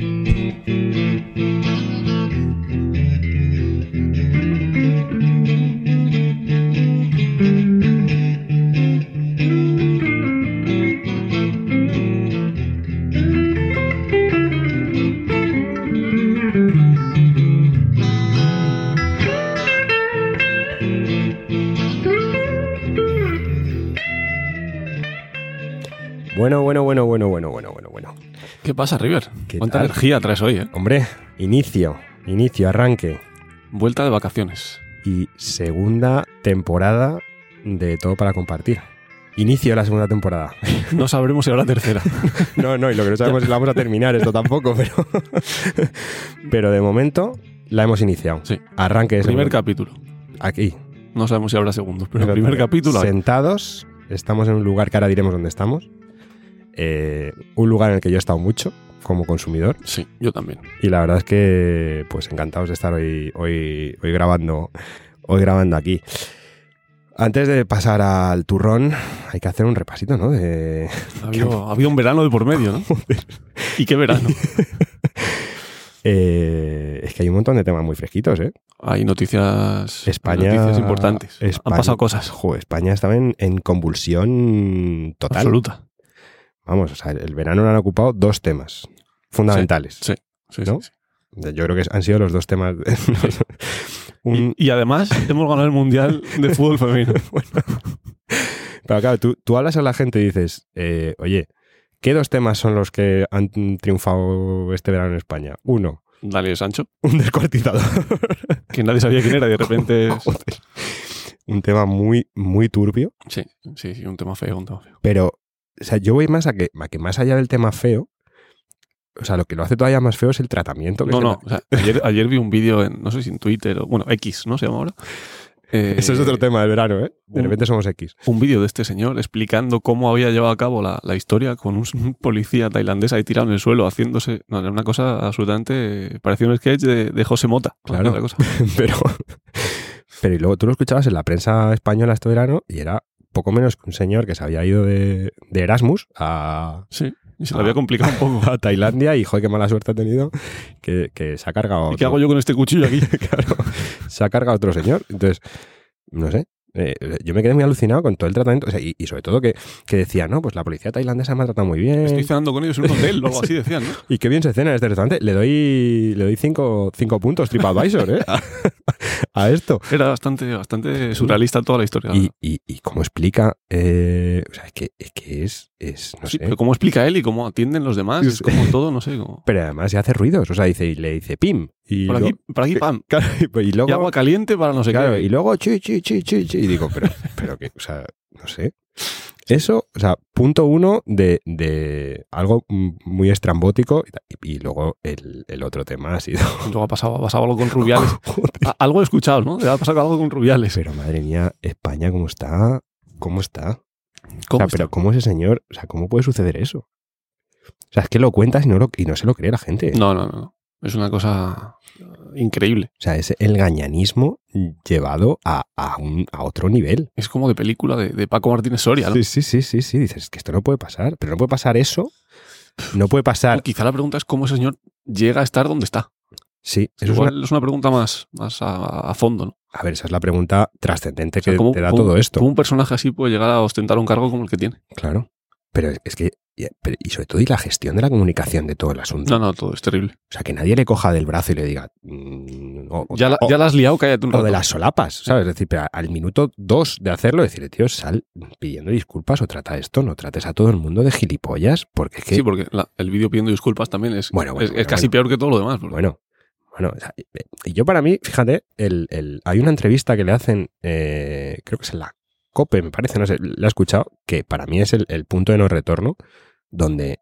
Bueno, ¿Qué pasa, River? ¿Qué ¿Cuánta tal? energía traes hoy, eh? Hombre, inicio, inicio, arranque Vuelta de vacaciones. y segunda temporada de Todo para Compartir. Inicio de la segunda temporada. No sabremos si habrá tercera. No, no, y lo que no sabemos es si la vamos a terminar esto tampoco, pero... Pero de momento la hemos iniciado. Sí. Arranque de Primer capítulo. Aquí. No sabemos si habrá segundos, pero el primer capítulo. Sentados, estamos en un lugar que ahora diremos dónde estamos. Eh, un lugar en el que yo he estado mucho como consumidor. Sí, yo también. Y la verdad es que, pues encantados de estar hoy, hoy, hoy grabando, hoy grabando aquí. Antes de pasar al turrón, hay que hacer un repasito, ¿no? De... Había, había un verano de por medio, ¿no? ¿Y qué verano? Eh, es que hay un montón de temas muy fresquitos, ¿eh? Hay noticias, España. noticias importantes. España- Han pasado cosas. Jo, España estaba en, en convulsión total. Absoluta. Vamos, o sea, el verano lo han ocupado dos temas fundamentales. Sí, sí, ¿No? sí. Yo creo que han sido los dos temas. de- Un- Y, y además hemos ganado el Mundial de Fútbol Femenino. Pero claro, tú, tú hablas a la gente y dices, eh, oye, ¿qué dos temas son los que han triunfado este verano en España? Uno, Daniel Sancho, un descuartizador. que nadie sabía quién era y de repente... es- un tema muy, muy turbio. Sí, sí, sí, un tema feo, un tema feo. Pero, o sea, yo voy más a que, a que más allá del tema feo, o sea, lo que lo hace todavía más feo es el tratamiento que No, no. o sea, ayer, ayer vi un vídeo en, no sé si en Twitter o, bueno, X, ¿no? Se llama ahora. Eh, Ese es otro tema del verano, ¿eh? De un- repente somos X. Un vídeo de este señor explicando cómo había llevado a cabo la, la historia con un, un policía tailandés ahí tirado en el suelo haciéndose. No, era una cosa absolutamente. Parecía un sketch de, de José Mota. Claro. Otra cosa. pero, pero y luego tú lo escuchabas en la prensa española este verano y era poco menos que un señor que se había ido de, de Erasmus a, Sí. Y se lo había complicado un poco. a Tailandia y joder, qué mala suerte ha tenido que, que se ha cargado. ¿Y qué hago yo con este cuchillo aquí? Claro, se ha cargado otro señor. Entonces, no sé. Eh, yo me quedé muy alucinado con todo el tratamiento. o sea, y, y sobre todo que, que decía, no, pues la policía tailandesa me ha tratado muy bien. Estoy cenando con ellos en un hotel o algo así decían, ¿no? Y qué bien se cena en este restaurante. Le doy, le doy cinco, cinco puntos TripAdvisor, ¿eh? A, a esto. Era bastante, bastante surrealista toda la historia. Y, y, y cómo explica, eh, o sea, es que es, que es, es no Sí, sé. pero cómo explica él y cómo atienden los demás, es como todo, no sé. Pero además se hace ruidos, o sea, dice, y le dice pim. Y por aquí, por aquí, pam. claro, y Y luego, agua caliente para no sé claro, qué. y luego chi, chi, chi, chi, chi. Y digo, pero, pero que, o sea, no sé. Eso, o sea, punto uno de, de algo muy estrambótico. Y, y luego el, el otro tema ha sido. Luego ha pasado, ha pasado algo con Rubiales. A- algo he escuchado, ¿no? Ha pasado algo con Rubiales. Pero madre mía, España, ¿cómo está? ¿Cómo está? ¿Cómo o sea, está? pero ¿cómo ese señor? O sea, ¿cómo puede suceder eso? O sea, es que lo cuentas y no, lo, y no se lo cree la gente. No, no, no. Es una cosa increíble. O sea, es el gañanismo llevado a, a, un, a otro nivel. Es como de película de, de Paco Martínez Soria, ¿no? Sí, sí, sí, sí, sí. Dices que esto no puede pasar. Pero no puede pasar eso. No puede pasar. O quizá la pregunta es cómo ese señor llega a estar donde está. Sí, eso es una- es una pregunta más, más a, a fondo, ¿no? A ver, esa es la pregunta trascendente O sea, que ¿cómo- te da todo esto. ¿Cómo un personaje así puede llegar a ostentar un cargo como el que tiene? Claro. Pero es que. y- sobre todo, y la gestión de la comunicación de todo el asunto. No, no, todo es terrible. O sea, que nadie le coja del brazo y le diga. mm, o- o- Ya la, o- ya la has liado, cállate un o rato. de las solapas, ¿sabes? Es decir, pero al minuto dos de hacerlo, decirle, tío, sal pidiendo disculpas o trata esto, no trates a todo el mundo de gilipollas, porque es que. Sí, porque la- el vídeo pidiendo disculpas también es, Bueno, bueno, es, casi peor que todo lo demás. porque- Bueno, bueno, o y yo para mí, fíjate, el, el- hay una entrevista que le hacen, eh, creo que es en la COPE, me parece, no sé, la he escuchado, que para mí es el, el punto de no retorno, donde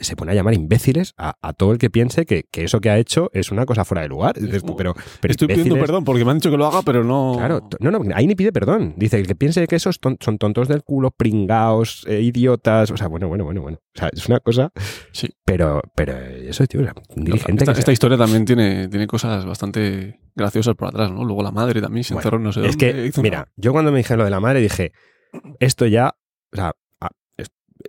se pone a llamar imbéciles a, a todo el que piense que, que eso que ha hecho es una cosa fuera de lugar. Dices tú, como, pero, pero Estoy pidiendo perdón porque me han dicho que lo haga, pero no. Claro, no, no, ahí ni pide perdón. Dice, el que piense que esos ton- son tontos del culo, pringaos, eh, idiotas, o sea, bueno, bueno, bueno, bueno. O sea, es una cosa, Sí. pero, pero eso, tío, o sea, un dirigente esta, que se- esta historia también tiene, tiene cosas bastante graciosas por atrás, ¿no? Luego la madre también se Bueno, encerró en no sé Es dónde, que, mira, yo cuando me dijeron lo de la madre dije, esto ya, o sea,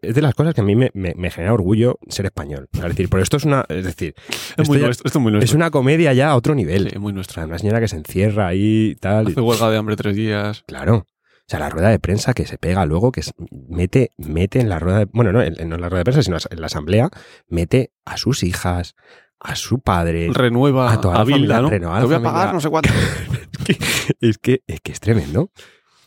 es- es de las cosas que a mí me, me- me genera orgullo ser español. Es decir, pero esto es una, es decir, Es esto muy ya- nuestro. Esto es es una comedia ya a otro nivel. Sí, muy sea, una señora que se encierra ahí y tal. y- Hace huelga de hambre tres días. Claro. O sea, la rueda de prensa que se pega luego, que es- mete, mete en la rueda de, bueno, no, en, no en la rueda de prensa, sino en la asamblea, mete a sus hijas, a su padre. Renueva A toda la a Bilda, familia, Te la voy a pagar no sé cuánto. es, que, es que es tremendo.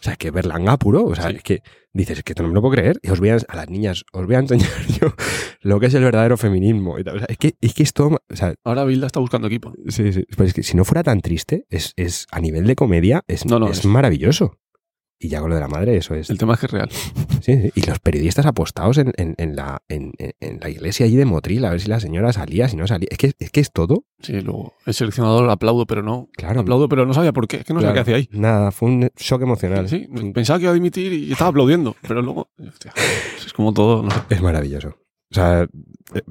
O sea, que Berlanga puro. O sea, Sí. es que dices, es que esto no me lo puedo creer. Y os voy a, a las niñas, os voy a enseñar yo lo que es el verdadero feminismo. y tal. O sea, es que es que esto, o sea, Ahora Bilda está buscando equipo. sí, sí. Pero es que si no fuera tan triste, es, es a nivel de comedia, es, No, no, es es- maravilloso. Y ya con lo de la madre, eso es. El tema es que es real. Sí, sí. Y los periodistas apostados en, en- en la, en, la iglesia allí de Motril, a ver si la señora salía, si no salía. Es que es, que es todo. Sí, luego el seleccionador aplaudo, pero no. Claro. Aplaudo, pero no sabía por qué. Es que no Claro. sabía qué hacía ahí. Nada, fue un shock emocional. Sí, pensaba que iba a dimitir y estaba aplaudiendo, pero luego. hostia, es como todo, no sé. Es maravilloso. O sea, eh,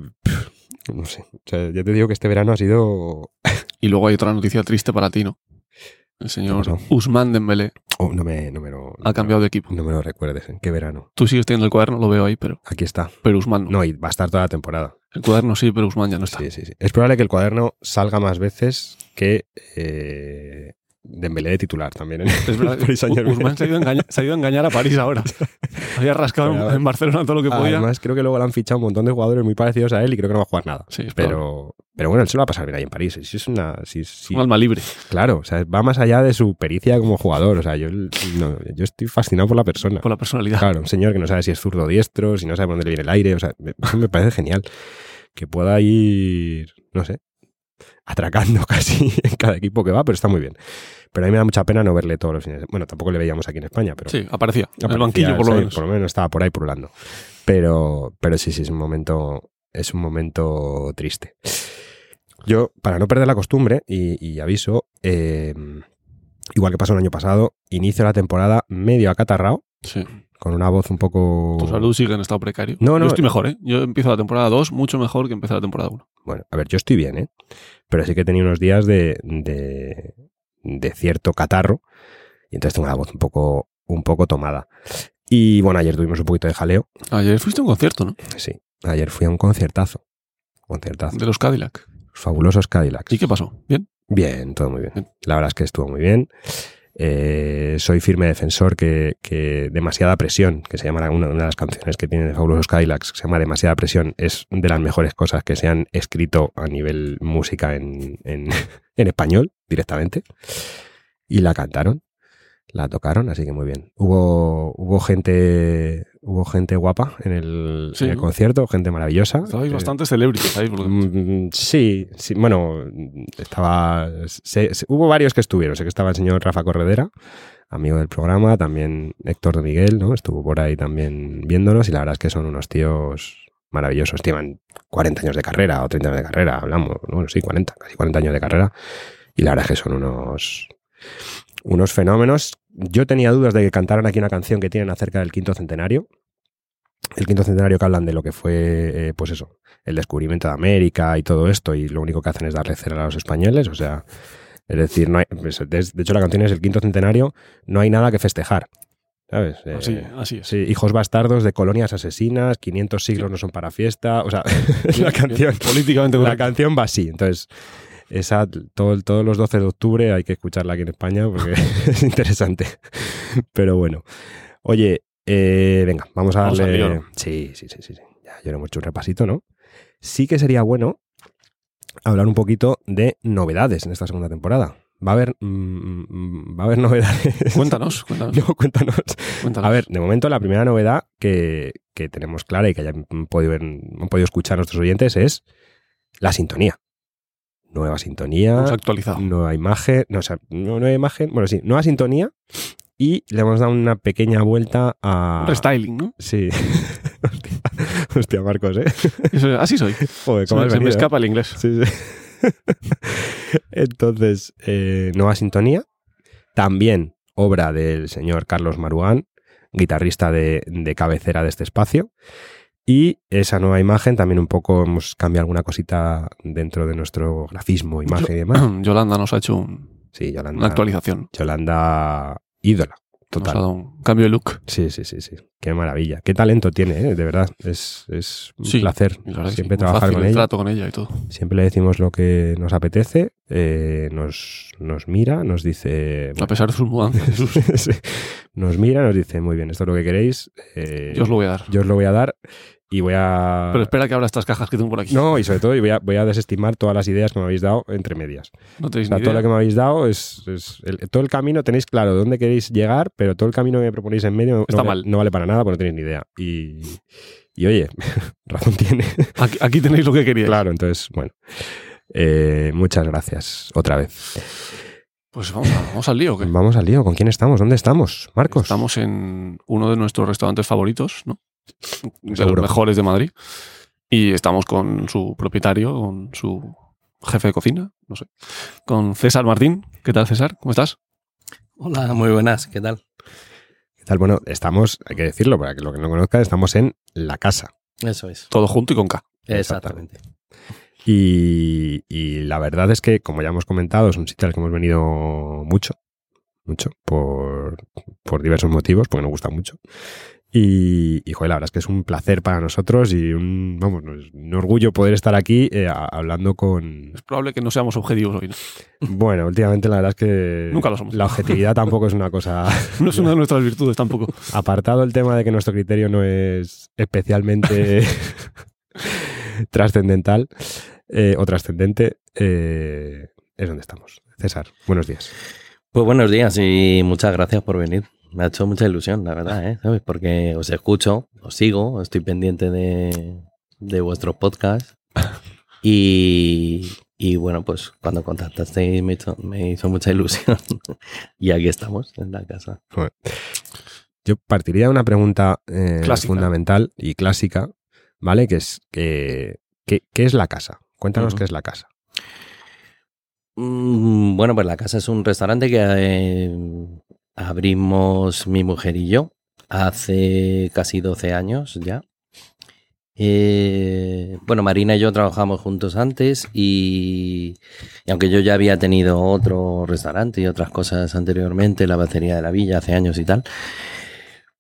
no sé. O sea, ya te digo que este verano ha sido. Y luego hay otra noticia triste para ti, ¿no? El ¿Qué señor? Usman Dembélé Oh, no, me, no me lo. ha cambiado de equipo. No me lo recuerdes. ¿En qué verano? Tú sigues teniendo el cuaderno, lo veo ahí, pero, Aquí está. pero Usman no. No, y va a estar toda la temporada. El cuaderno sí, pero Usman ya no está. Sí, sí, sí. Es probable que el cuaderno salga más veces que eh, Dembélé de titular también. ¿eh? Es verdad. Usman se ha, ido a engañar, se ha ido a engañar a París ahora. Había rascado en- Pero- en Barcelona todo lo que podía. Además, creo que luego le han fichado un montón de jugadores muy parecidos a él y creo que no va a jugar nada. Sí. Pero, pero bueno, él se lo va a pasar bien ahí en París. Si es una, si- si- Un alma libre. claro, o sea, va más allá de su pericia como jugador. O sea, yo, no, yo estoy fascinado por la persona. Por la personalidad. Claro, un señor que no sabe si es zurdo o diestro, si no sabe por dónde le viene el aire. O sea, me parece genial. Que pueda ir, no sé, atracando casi en cada equipo que va, pero está muy bien. Pero a mí me da mucha pena no verle todos los fines. Bueno, tampoco le veíamos aquí en España, pero Sí, aparecía. En el aparecía, banquillo, por lo sí, menos. Por lo menos estaba por ahí purulando. Pero, pero sí, sí, es un momento, es un momento triste. Yo, para no perder la costumbre, y, y aviso, eh, igual que pasó el año pasado, inicio la temporada medio acatarrado, Sí. Con una voz un poco... Tu salud sigue en estado precario. No, no. Yo estoy mejor, ¿eh? Yo empiezo la temporada 2 mucho mejor que empecé la temporada 1. Bueno, a ver, yo estoy bien, ¿eh? Pero sí que he tenido unos días de, de, de cierto catarro, y entonces tengo la voz un poco, un poco tomada. Y bueno, ayer tuvimos un poquito de jaleo. Ayer fuiste a un concierto, ¿no? Sí, ayer fui a un conciertazo. Conciertazo. De los Cadillac. Fabulosos Cadillacs. ¿Y qué pasó? ¿Bien? Bien, todo muy bien. Bien. La verdad es que estuvo muy bien. Eh, soy firme defensor que, que Demasiada Presión, que se llama una, de las canciones que tiene Fabulosos Cadillacs, que se llama Demasiada Presión, es de las mejores cosas que se han escrito a nivel música en, en español directamente. Y la cantaron, la tocaron, así que muy bien. Hubo, hubo gente, hubo gente guapa en el, Sí, en el ¿no? concierto, gente maravillosa. Estabais Eh, bastantes celebrities ahí. Mm, Sí, sí, bueno, estaba. se- se- hubo varios que estuvieron. Sé que estaba el señor Rafa Corredera, amigo del programa, también Héctor de Miguel, ¿no? Estuvo por ahí también viéndonos y la verdad es que son unos tíos maravillosos. Llevan 40 años de carrera o 30 años de carrera, hablamos, bueno, sí, 40, casi 40 años de carrera. Y la verdad es que son unos, unos fenómenos. Yo tenía dudas de que cantaran aquí una canción que tienen acerca del quinto centenario. El quinto centenario que hablan de lo que fue, eh, pues eso, el descubrimiento de América y todo esto, y lo único que hacen es darle cera a los españoles, o sea, es decir, no hay, pues, de, hecho la canción es el quinto centenario, no hay nada que festejar, ¿sabes? Eh, Así, así es. Sí, hijos bastardos de colonias asesinas, 500 siglos no son para fiesta, o sea, Bien, la bien. canción, Políticamente la correcto. canción va así, entonces esa, todo, todos los 12 de octubre hay que escucharla aquí en España porque es interesante. Pero bueno. Oye, eh, venga, vamos a darle. sí, sí, sí, sí. Ya, ya lo hemos hecho un repasito, ¿no? Sí que sería bueno hablar un poquito de novedades en esta segunda temporada. Va a haber, mm, mm, va a haber novedades. Cuéntanos, cuéntanos. No, cuéntanos. cuéntanos. A ver, de momento la primera novedad que, que tenemos clara y que hayan podido, ver- han podido escuchar nuestros oyentes es la sintonía. Nueva sintonía, actualizado. nueva imagen, no, o sea, nueva imagen, bueno, sí, nueva sintonía y le hemos dado una pequeña vuelta a... Restyling, ¿no? Sí. hostia, hostia, Marcos, ¿eh? Eso- así soy. Joder, Se, cómo has se me escapa el inglés. Sí, sí. Entonces, eh, nueva sintonía. También obra del señor Carlos Maruán, guitarrista de, de cabecera de este espacio. Y esa nueva imagen también un poco hemos cambiado alguna cosita dentro de nuestro grafismo, imagen y demás. Yolanda nos ha hecho un- Sí, Yolanda. una actualización. Yolanda ídola. Nos Total. ha dado un cambio de look. Sí, sí, sí, sí. Qué maravilla. Qué talento tiene, ¿eh? de verdad. Es, es un Sí, placer siempre sí, trabajar fácil con el ella. trato con ella y todo. Siempre le decimos lo que nos apetece, eh, nos, nos mira, nos dice... A pesar de sus mudanzas. sus- nos mira, nos dice, muy bien, esto es lo que queréis. eh, Yo os lo voy a dar. yo os lo voy a dar y voy a... Pero espera que abra estas cajas que tengo por aquí. No, y sobre todo y voy a, voy a desestimar todas las ideas que me habéis dado entre medias. No O tenéis sea, ni todo idea. lo que me habéis dado es, es el- todo el camino tenéis claro dónde queréis llegar, pero todo el camino que me proponéis en medio no, Está vale- mal. no vale para nada porque no tenéis ni idea. Y, y oye, razón tiene. Aquí, aquí tenéis lo que queríais. claro, entonces, bueno. Eh, muchas gracias otra vez. Pues vamos, a- vamos al lío. ¿qué? Vamos al lío. ¿Con quién estamos? ¿Dónde estamos? Marcos. Estamos en uno de nuestros restaurantes favoritos, ¿no? De Seguro. los mejores de Madrid. Y estamos con su propietario, con su jefe de cocina, no sé. Con César Martín. ¿Qué tal, César? ¿Cómo estás? Hola, muy buenas, ¿qué tal? ¿Qué tal? Bueno, estamos, hay que decirlo para que lo que no conozcan, estamos en la casa. Eso es. Todo junto y con K. Exactamente. Y, y la verdad es que, como ya hemos comentado, es un sitio al que hemos venido mucho, mucho, por, por diversos motivos, porque nos gusta mucho. Y, y, joder, la verdad es que es un placer para nosotros y un, vamos, un orgullo poder estar aquí eh, a- hablando con... Es probable que no seamos objetivos hoy. ¿no? Bueno, últimamente la verdad es que... Nunca lo somos. La objetividad tampoco es una cosa... No es una de nuestras virtudes tampoco. Apartado el tema de que nuestro criterio no es especialmente trascendental eh, o trascendente, eh, es donde estamos. César, buenos días. Pues buenos días y muchas gracias por venir. Me ha hecho mucha ilusión, la verdad, ¿eh? ¿Sabes? Porque os escucho, os sigo, estoy pendiente de, de vuestros podcasts. Y, y bueno, pues cuando contactasteis me hizo, me hizo mucha ilusión. y aquí estamos, en la casa. Yo partiría de una pregunta eh, fundamental y clásica, ¿vale? Que es que, que- ¿qué es la casa? Cuéntanos qué es la casa. Mm, Bueno, pues la casa es un restaurante que eh, abrimos mi mujer y yo hace casi 12 años ya. Eh, bueno, Marina y yo trabajamos juntos antes y, aunque yo ya había tenido otro restaurante y otras cosas anteriormente, la batería de la villa hace años y tal,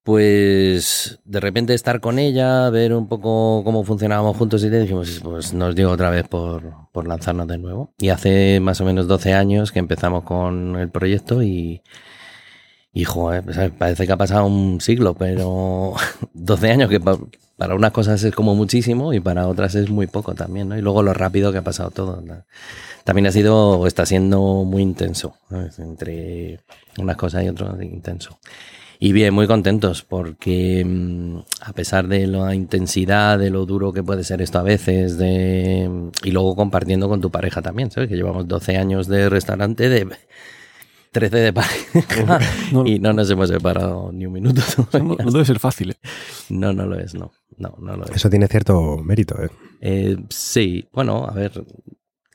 pues de repente estar con ella, ver un poco cómo funcionábamos juntos y te dijimos, pues nos dio otra vez por, por lanzarnos de nuevo. Y hace más o menos 12 años que empezamos con el proyecto y, ¿sabes? parece que ha pasado un siglo, pero 12 años que pa- para unas cosas es como muchísimo y para otras es muy poco también, ¿no? Y luego lo rápido que ha pasado todo. ¿no? También ha sido, está siendo muy intenso, ¿sabes? entre unas cosas y otras intenso. Y bien, muy contentos porque mm, a pesar de la intensidad, de lo duro que puede ser esto a veces, de, y luego compartiendo con tu pareja también, ¿sabes? Que llevamos 12 años de restaurante, de 13 de pareja No, y no nos hemos separado ni un minuto. no, debe ser fácil. ¿eh? No, no lo es, no. No, no lo es. Eso tiene cierto mérito, ¿eh? Eh, sí, bueno, a ver,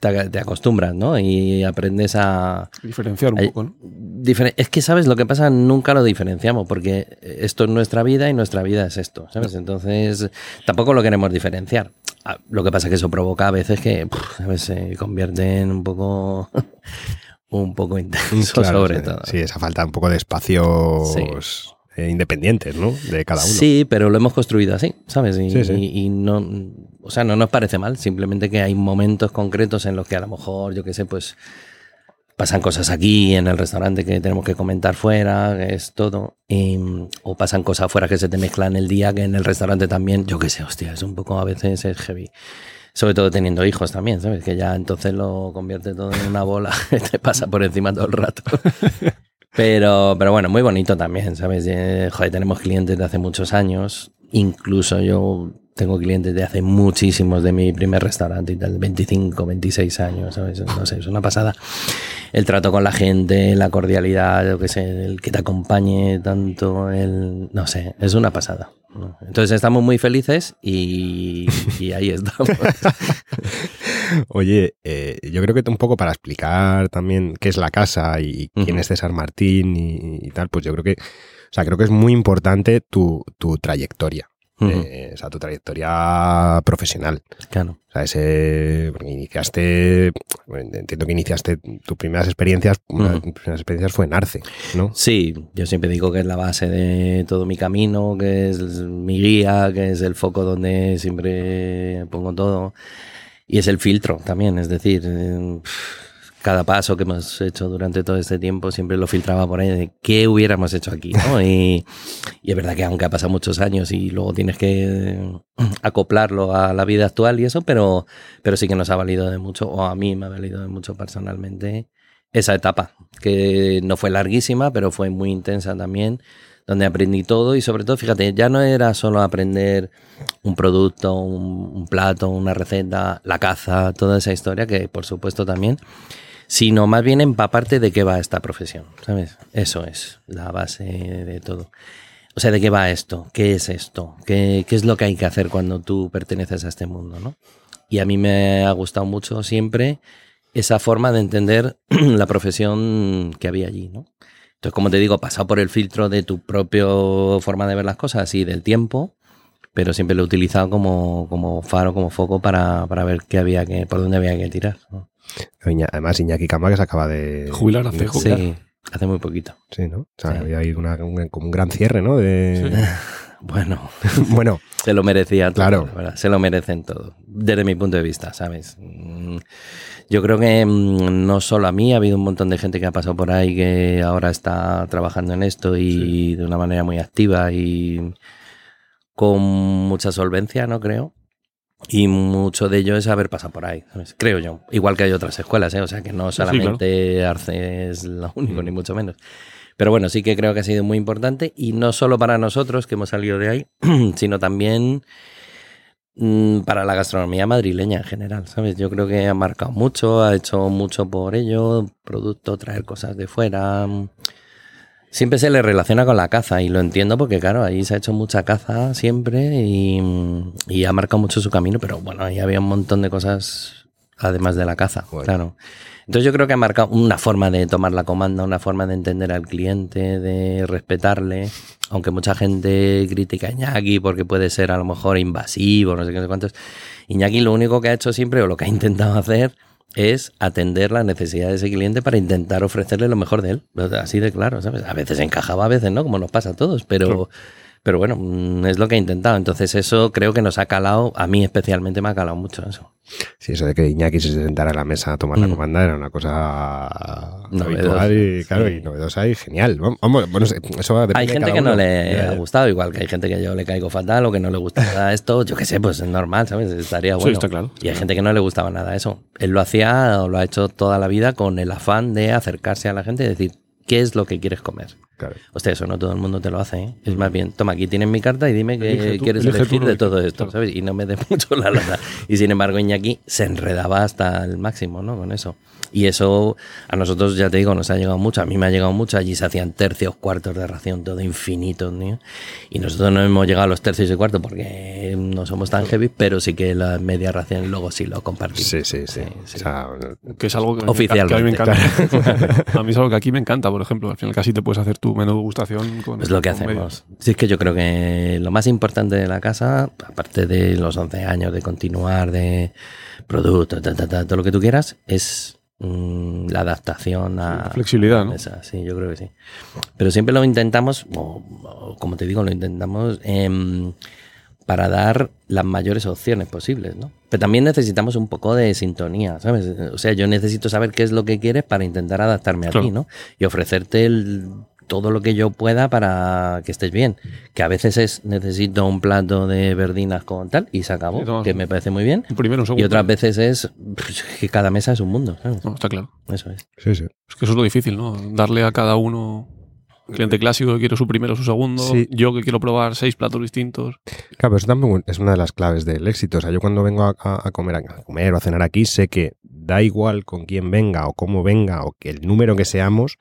te, te acostumbras, ¿no? Y aprendes a... Diferenciar un poco, ¿no? Difer- es que, ¿sabes? Lo que pasa, nunca lo diferenciamos, porque esto es nuestra vida y nuestra vida es esto, ¿sabes? Entonces, tampoco lo queremos diferenciar. Ah, Lo que pasa es que eso provoca a veces que, puf, ¿sabes? Se convierte en un poco... un poco intenso, Claro, sobre sí, todo. Sí, esa falta un poco de espacios Sí. eh, independientes, ¿no? De cada uno. Sí, pero lo hemos construido así, ¿sabes? Y, Sí, y- y no, o sea, no nos parece mal, simplemente que hay momentos concretos en los que a lo mejor, yo qué sé, pues pasan cosas aquí en el restaurante que tenemos que comentar fuera, que es todo, y- o pasan cosas fuera que se te mezclan el día, que en el restaurante también, yo qué sé, hostia, es un poco a veces es heavy. Sobre todo teniendo hijos también, ¿sabes? Que ya entonces lo convierte todo en una bola que te pasa por encima todo el rato. Pero, pero bueno, muy bonito también, ¿sabes? Eh, joder, tenemos clientes de hace muchos años. Incluso yo tengo clientes de hace muchísimos de mi primer restaurante y tal, 25, 26 años, ¿sabes? No sé, es una pasada. El trato con la gente, la cordialidad, yo qué sé, el que te acompañe tanto, el... No sé, es una pasada. Entonces estamos muy felices y, y ahí estamos. Oye, eh, yo creo que un poco para explicar también qué es la casa y quién es César Martín y, y tal, pues yo creo que, o sea, creo que es muy importante tu, tu trayectoria, Eh, o sea, tu trayectoria profesional. Claro. O sea, ese, porque iniciaste, bueno, entiendo que iniciaste tus primeras experiencias, una de Ujú. tus primeras experiencias fue en Arce, ¿no? Sí, yo siempre digo que es la base de todo mi camino, que es mi guía, que es el foco donde siempre pongo todo. Y es el filtro también, es decir, eh, cada paso que hemos hecho durante todo este tiempo siempre lo filtraba por ahí de qué hubiéramos hecho aquí, ¿no? Y, y es verdad que aunque ha pasado muchos años y luego tienes que acoplarlo a la vida actual y eso, pero, pero sí que nos ha valido de mucho, o a mí me ha valido de mucho personalmente, esa etapa, que no fue larguísima, pero fue muy intensa también, donde aprendí todo y sobre todo, fíjate, ya no era solo aprender un producto, un, un plato, una receta, la caza, toda esa historia, que por supuesto también, sino más bien empaparte de qué va esta profesión, ¿sabes? Eso es la base de todo. O sea, ¿de qué va esto? ¿Qué es esto? ¿Qué, qué es lo que hay que hacer cuando tú perteneces a este mundo, no? Y a mí me ha gustado mucho siempre esa forma de entender la profesión que había allí, ¿no? Entonces, como te digo, pasado por el filtro de tu propia forma de ver las cosas y del tiempo, pero siempre lo he utilizado como, como faro, como foco para, para ver qué había que, por dónde había que tirar. Además, Iñaki Cama que se acaba de Jubilar hace poco. Sí, hace muy poquito. Sí, ¿no? O sea, Sí. había ahí una- un, como un gran cierre, ¿no? De... Bueno, bueno, se lo merecía todo, Claro. la verdad, se lo merecen todo, desde mi punto de vista, ¿sabes? Yo creo que mm, no solo a mí, ha habido un montón de gente que ha pasado por ahí que ahora está trabajando en esto y de una manera muy activa y con mucha solvencia, ¿no? Creo. Y mucho de ello es haber pasado por ahí, ¿sabes? creo yo. Igual que hay otras escuelas, ¿eh? o sea que no sí, solamente Arce es lo único, ni mucho menos. Pero bueno, sí que creo que ha sido muy importante y no solo para nosotros que hemos salido de ahí, sino también mm, para la gastronomía madrileña en general, ¿sabes? Yo creo que ha marcado mucho, ha hecho mucho por ello, producto, traer cosas de fuera. Siempre se le relaciona con la caza y lo entiendo porque, claro, ahí se ha hecho mucha caza siempre y, y ha marcado mucho su camino, pero bueno, ahí había un montón de cosas además de la caza, Bueno. claro. Entonces yo creo que ha marcado una forma de tomar la comanda, una forma de entender al cliente, de respetarle, aunque mucha gente critica a Iñaki porque puede ser a lo mejor invasivo, no sé qué, no sé cuántos. Iñaki lo único que ha hecho siempre, o lo que ha intentado hacer, es atender las necesidades de ese cliente para intentar ofrecerle lo mejor de él. Así de claro, ¿sabes? A veces encajaba, a veces no, como nos pasa a todos, pero... Pero bueno, mm, es lo que ha intentado. Entonces eso creo que nos ha calado, a mí especialmente me ha calado mucho eso. sí, eso de que Iñaki se sentara a la mesa a tomar la Mm. comanda era una cosa Novedosa, y, claro, sí. y novedosa y genial. Vamos, bueno, eso Hay gente que no le Ya, ha gustado, igual que hay gente que yo le caigo fatal o que no le gusta nada esto. Yo qué sé, pues es normal, ¿sabes? Estaría Sí, bueno. está claro. Y hay gente que no le gustaba nada eso. Él lo hacía o lo ha hecho toda la vida con el afán de acercarse a la gente y decir, ¿qué es lo que quieres comer? Claro. Hostia, eso no todo el mundo te lo hace, ¿eh? Es más bien, toma, aquí tienes mi carta y dime qué Elige tú- quieres elige tú elegir de todo esto, claro. ¿sabes? Y no me des mucho la lata. Y sin embargo, Iñaki se enredaba hasta el máximo, ¿no? Con eso. Y eso a nosotros, ya te digo, nos ha llegado mucho. A mí me ha llegado mucho. Allí se hacían tercios, cuartos de ración, todo infinito, tío. Y nosotros no hemos llegado a los tercios y cuartos porque no somos tan heavy, pero sí que la media ración luego sí lo compartimos. Sí, sí, sí. Sí, sí. O sea, Que es algo que, Oficialmente. que a mí me encanta. a mí es algo que aquí me encanta, por ejemplo. Al final casi te puedes hacer tu menú con Es lo que hacemos. Sí, es que yo creo que lo más importante de la casa, aparte de los 11 años de continuar, de producto, ta, ta, ta, todo lo que tú quieras, es mm, la adaptación a... Flexibilidad, ¿no? Esa, sí, yo creo que sí. Pero siempre lo intentamos, o, o como te digo, lo intentamos em, para dar las mayores opciones posibles, ¿no? Pero también necesitamos un poco de sintonía, ¿sabes? O sea, yo necesito saber qué es lo que quieres para intentar adaptarme a ti, ¿no? Y ofrecerte el- todo lo que yo pueda para que estés bien. Que a veces es necesito un plato de verdinas con tal y se acabó, Sí, que me parece muy bien. Un primero, un Y segundo. otras veces es que cada mesa es un mundo, ¿sabes? No, está claro. Eso es. sí, sí. Es que eso es lo difícil, ¿no? Darle a cada uno. Cliente clásico que quiere su primero, su segundo. Sí. Yo que quiero probar seis platos distintos. Claro, pero eso también es una de las claves del éxito. O sea, yo cuando vengo a, a- a comer, a comer o a cenar aquí, sé que da igual con quién venga o cómo venga o que el número que seamos,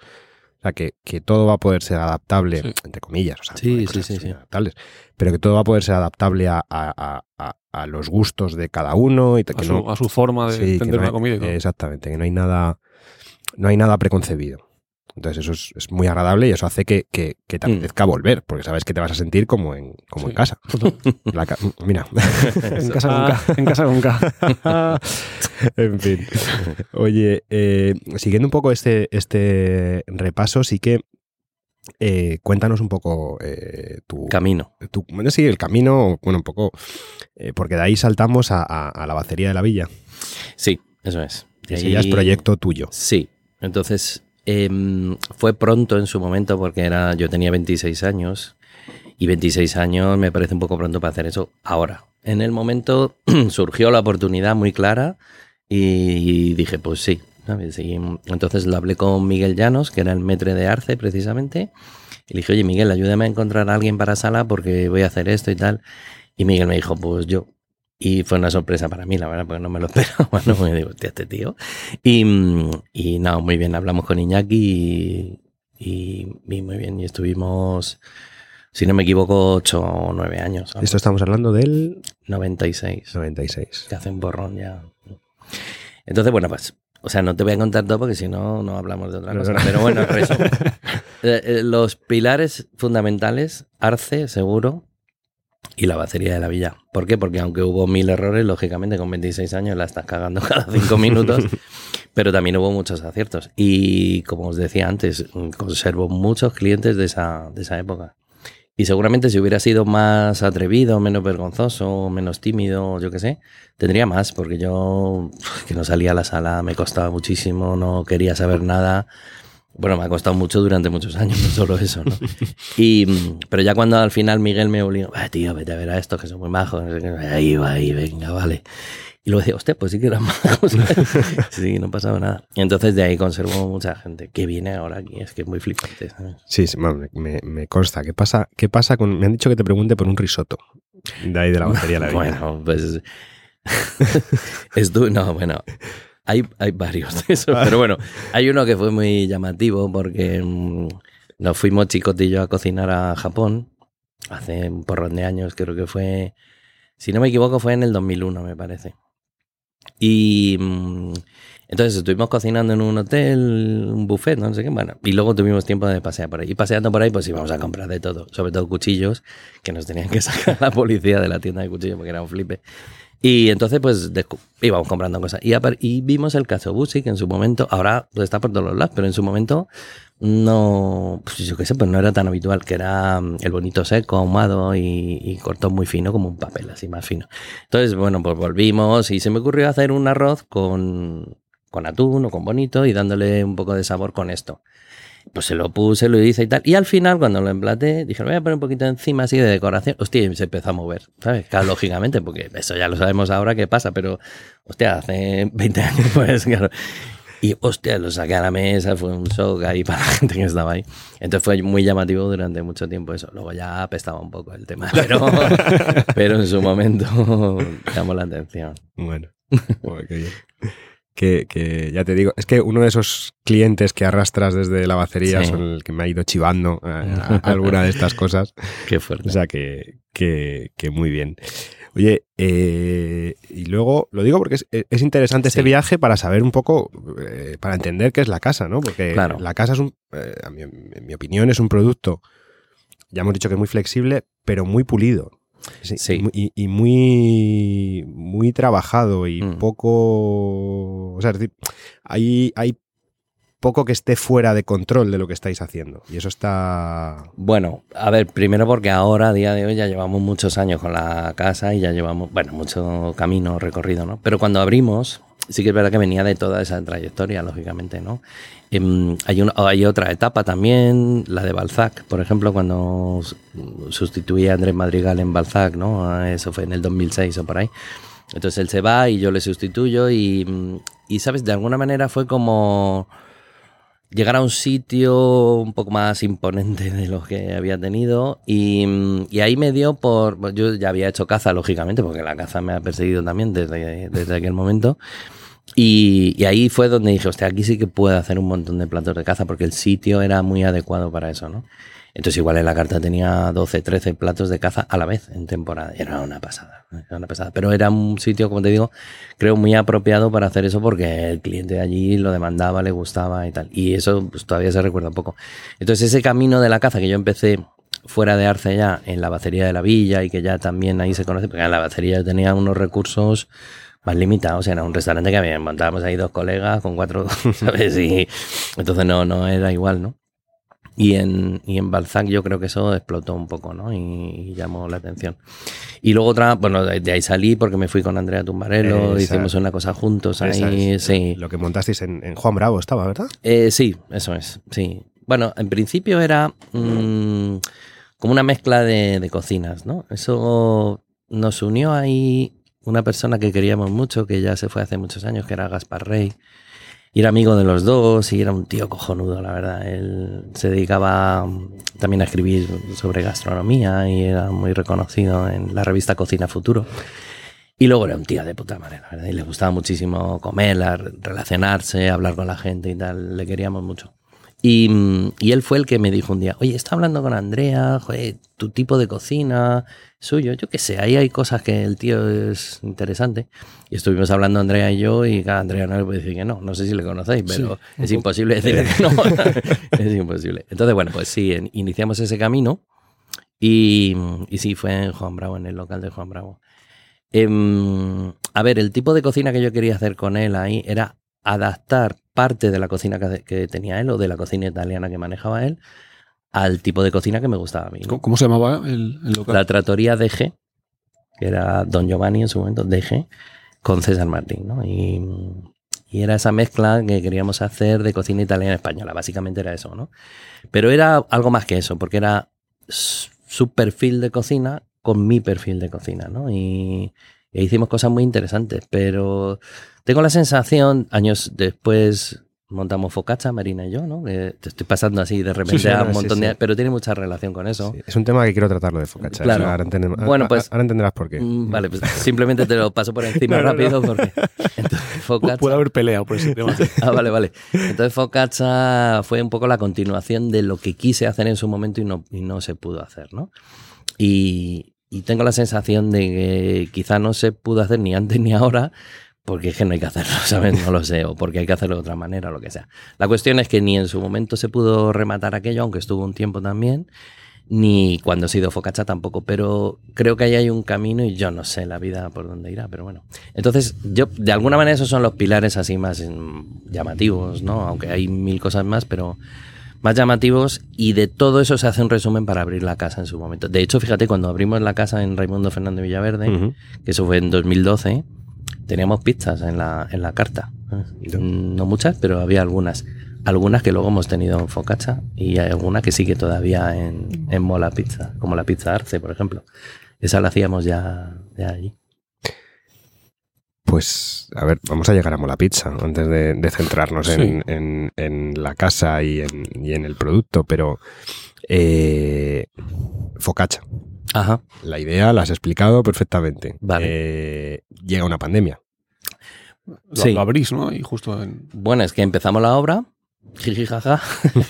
sea, que, que todo va a poder ser adaptable, Sí. entre comillas, o sea, Sí, sí, sí, sí. adaptables, pero que todo va a poder ser adaptable a, a- a- los gustos de cada uno y que A su, no, a su forma de entender no comida. Exactamente, que no hay nada, no hay nada preconcebido. Entonces eso es, es muy agradable y eso hace que, que- que te Mm. apetezca volver, porque sabes que te vas a sentir como en, como en casa. La ca- mira, En casa con K. En casa K. en fin. Oye, eh, siguiendo un poco este, este repaso, sí que eh, cuéntanos un poco eh, tu, Camino. tu- Bueno, sí, el camino, bueno, un poco. eh, porque de ahí saltamos a, a- a la bacería de la villa. Sí, eso es. De Ese ya es ahí- proyecto tuyo. Sí, entonces em, fue pronto en su momento porque era, yo tenía 26 años y 26 años me parece un poco pronto para hacer eso ahora. En el momento surgió la oportunidad muy clara y dije, pues sí. entonces lo hablé con Miguel Llanos, que era el metre de Arce precisamente, y le dije, oye Miguel, ayúdame a encontrar a alguien para sala porque voy a hacer esto y tal. Y Miguel me dijo, pues yo. Y fue una sorpresa para mí, la verdad, porque no me lo esperaba. No me digo, hostia, este tío. Y, y no, muy bien, hablamos con Iñaki y, y- y muy bien, y estuvimos, si no me equivoco, 8 o 9 años. Esto estamos hablando del 96, 96. que hace un borrón ya. Entonces, bueno, pues, o sea, no te voy a contar todo porque si no, no hablamos de otra cosa. no. Pero bueno, en resumen, eh, eh, los pilares fundamentales, Arce, seguro, y la batería de la villa. ¿Por qué? Porque aunque hubo mil errores, lógicamente con 26 años la estás cagando cada cinco minutos, pero también hubo muchos aciertos. Y como os decía antes, conservo muchos clientes de esa, de esa época. Y seguramente si hubiera sido más atrevido, menos vergonzoso, menos tímido, yo qué sé, tendría más, porque yo que no salía a la sala, me costaba muchísimo, no quería saber nada. Bueno, me ha costado mucho durante muchos años, no solo eso, ¿no? Y, pero ya cuando al final Miguel me obligó, ah, tío, vete a ver a estos que son muy majos, no sé qué". ahí va, ahí, venga, vale. Y luego decía, hostia, pues sí que eran majos. sí, no pasaba nada. Y entonces de ahí conservo mucha gente que viene ahora aquí, es que es muy flipante. ¿sabes? Sí, sí, me, me consta. ¿Qué pasa, ¿Qué pasa con.? Me han dicho que te pregunte por un risotto. De ahí de la batería de la villa. Bueno, pues. Estu no, bueno. Hay, hay varios de esos, pero bueno, hay uno que fue muy llamativo porque mm, nos fuimos yo a cocinar a Japón hace un porrón de años, creo que fue, si no me equivoco, fue en el 2001, me parece. Y mm, entonces estuvimos cocinando en un hotel, un buffet, no sé qué, bueno, y luego tuvimos tiempo de pasear por ahí. Y paseando por ahí, pues íbamos a comprar de todo, sobre todo cuchillos, que nos tenían que sacar la policía de la tienda de cuchillos porque era un flipe. Y entonces, pues, íbamos comprando cosas. Y, y vimos el caso Busi, que en su momento, ahora pues, está por todos los lados, pero en su momento no, pues yo qué sé, pues no era tan habitual, que era mm, el bonito seco, ahumado y, y cortó muy fino, como un papel, así más fino. Entonces, bueno, pues volvimos y se me ocurrió hacer un arroz con, con atún o con bonito y dándole un poco de sabor con esto. Pues se lo puse, lo hice y tal. Y al final, cuando lo emplaté, dije, voy a poner un poquito encima así de decoración. Hostia, y se empezó a mover, ¿sabes? Claro, lógicamente, porque eso ya lo sabemos ahora qué pasa, pero, hostia, hace 20 años, pues, claro. Y, hostia, lo saqué a la mesa, fue un shock ahí para la gente que estaba ahí. Entonces fue muy llamativo durante mucho tiempo eso. Luego ya apestaba un poco el tema, pero, pero en su momento llamó la atención. Bueno, qué bien. Que, que ya te digo, es que uno de esos clientes que arrastras desde la bacería Sí. son el que me ha ido chivando a, a alguna de estas cosas. Qué fuerte. O sea que, que, que muy bien. Oye, eh, y luego lo digo porque es, es interesante este viaje para saber un poco, eh, para entender qué es la casa, ¿no? Porque Claro. la casa es un, eh, a mi- en mi opinión, es un producto, ya hemos dicho que muy flexible, pero muy pulido. Sí, Sí. Y, y muy, muy trabajado y Mm. poco. O sea, es decir, hay, hay poco que esté fuera de control de lo que estáis haciendo. Y eso está. Bueno, a ver, primero porque ahora, a día de hoy, ya llevamos muchos años con la casa y ya llevamos, bueno, mucho camino recorrido, ¿no? Pero cuando abrimos, sí que es verdad que venía de toda esa trayectoria, lógicamente, ¿no? Em, hay, una- hay otra etapa también, la de Balzac, por ejemplo, cuando s- sustituí a Andrés Madrigal en Balzac, ¿no? Eso fue en el 2006 o por ahí. Entonces él se va y yo le sustituyo y, mm, y ¿sabes? De alguna manera fue como llegar a un sitio un poco más imponente de lo que había tenido y, y ahí me dio por... Yo ya había hecho caza, lógicamente, porque la caza me ha perseguido también desde, desde aquel momento. Y, y ahí fue donde dije, hostia, aquí sí que puedo hacer un montón de platos de caza porque el sitio era muy adecuado para eso, ¿no? Entonces igual en la carta tenía 12, 13 platos de caza a la vez en temporada. Era una pasada, era una pasada. Pero era un sitio, como te digo, creo muy apropiado para hacer eso porque el cliente de allí lo demandaba, le gustaba y tal. Y eso pues, todavía se recuerda un poco. Entonces ese camino de la caza que yo empecé fuera de Arce ya, en la bacería de la villa y que ya también ahí se conoce, porque en la bacería tenía unos recursos más limitados, era un restaurante que había, montábamos ahí dos colegas con cuatro, ¿sabes? Y entonces no, no era igual, ¿no? Y en, y en Balzac yo creo que eso explotó un poco, ¿no? Y, y llamó la atención. Y luego otra, bueno, de, de ahí salí porque me fui con Andrea Tumbarello, Esa- hicimos una cosa juntos ahí, es, sí. Lo que montasteis en, en Juan Bravo estaba, ¿verdad? Eh, sí, eso es, sí. Bueno, en principio era mm, como una mezcla de, de cocinas, ¿no? Eso nos unió ahí una persona que queríamos mucho, que ya se fue hace muchos años, que era Gaspar Rey. Y era amigo de los dos y era un tío cojonudo, la verdad. Él se dedicaba mm, también a escribir sobre gastronomía y era muy reconocido en la revista Cocina Futuro. Y luego era un tío de puta madre, la verdad. Y le gustaba muchísimo comer, la- relacionarse, hablar con la gente y tal. Le queríamos mucho. Y, mm, y él fue el que me dijo un día, oye, está hablando con Andrea, joder, tu tipo de cocina suyo, yo qué sé, ahí hay cosas que el tío es interesante. Y estuvimos hablando Andrea y yo, y claro, Andrea no le puede decir que no, no sé si le conocéis, pero es imposible decirle que no. es imposible. Entonces, bueno, pues sí, iniciamos ese camino y, y sí, fue en Juan Bravo, en el local de Juan Bravo. Em, a ver, el tipo de cocina que yo quería hacer con él ahí era adaptar parte de la cocina que, que tenía él o de la cocina italiana que manejaba él al tipo de cocina que me gustaba a mí. ¿no? ¿Cómo, se llamaba el, el local? La trattoria DG, que era Don Giovanni en su momento, DG, con César Martín, ¿no? Y, y era esa mezcla que queríamos hacer de cocina italiana y española, básicamente era eso, ¿no? Pero era algo más que eso, porque era su perfil de cocina con mi perfil de cocina, ¿no? Y, e hicimos cosas muy interesantes, pero tengo la sensación, años después montamos Focaccia, Marina y yo, ¿no? Que te estoy pasando así de repente sí, a no, un sí, montón de... sí. Pero tiene mucha relación con eso. Sí, Es un tema que quiero tratarlo de focaccia. Claro. Ahora, Bueno, pues- ahora entenderás por qué. Mm, Vale, pues simplemente te lo paso por encima No, no, rápido porque entonces Focaccia- Puede haber peleado por ese tema. Ah, vale, vale. Entonces Focaccia fue un poco la continuación de lo que quise hacer en su momento y no, y no se pudo hacer, ¿no? Y, y tengo la sensación de que quizá no se pudo hacer ni antes ni ahora porque es que no hay que hacerlo, ¿sabes? No lo sé, o porque hay que hacerlo de otra manera o lo que sea. La cuestión es que ni en su momento se pudo rematar aquello, aunque estuvo un tiempo también, ni cuando se ha ido Focaccia tampoco, pero creo que ahí hay un camino y yo no sé la vida por dónde irá, pero bueno. Entonces, yo, de alguna manera esos son los pilares así más mm, llamativos, ¿no? Aunque hay mil cosas más, pero más llamativos y de todo eso se hace un resumen para abrir la casa en su momento. De hecho, fíjate, cuando abrimos la casa en Raimundo Fernández Villaverde, Ujú. que eso fue en 2012, teníamos pizzas en la, en la carta. Ya. No muchas, pero había algunas. Algunas que luego hemos tenido en Focaccia y hay alguna que sigue todavía en, en Mola Pizza, como la pizza Arce, por ejemplo. Esa la hacíamos ya, ya allí. Pues, a ver, vamos a llegar a Mola Pizza antes de, de centrarnos en, Sí. en- en la casa y en, y en el producto, pero eh, focaccia. Ajá. La idea la has explicado perfectamente. Vale. Eh, llega una pandemia. Lo, Sí. lo abrís, ¿no? Y justo en... Bueno, es que empezamos la obra, jiji jaja,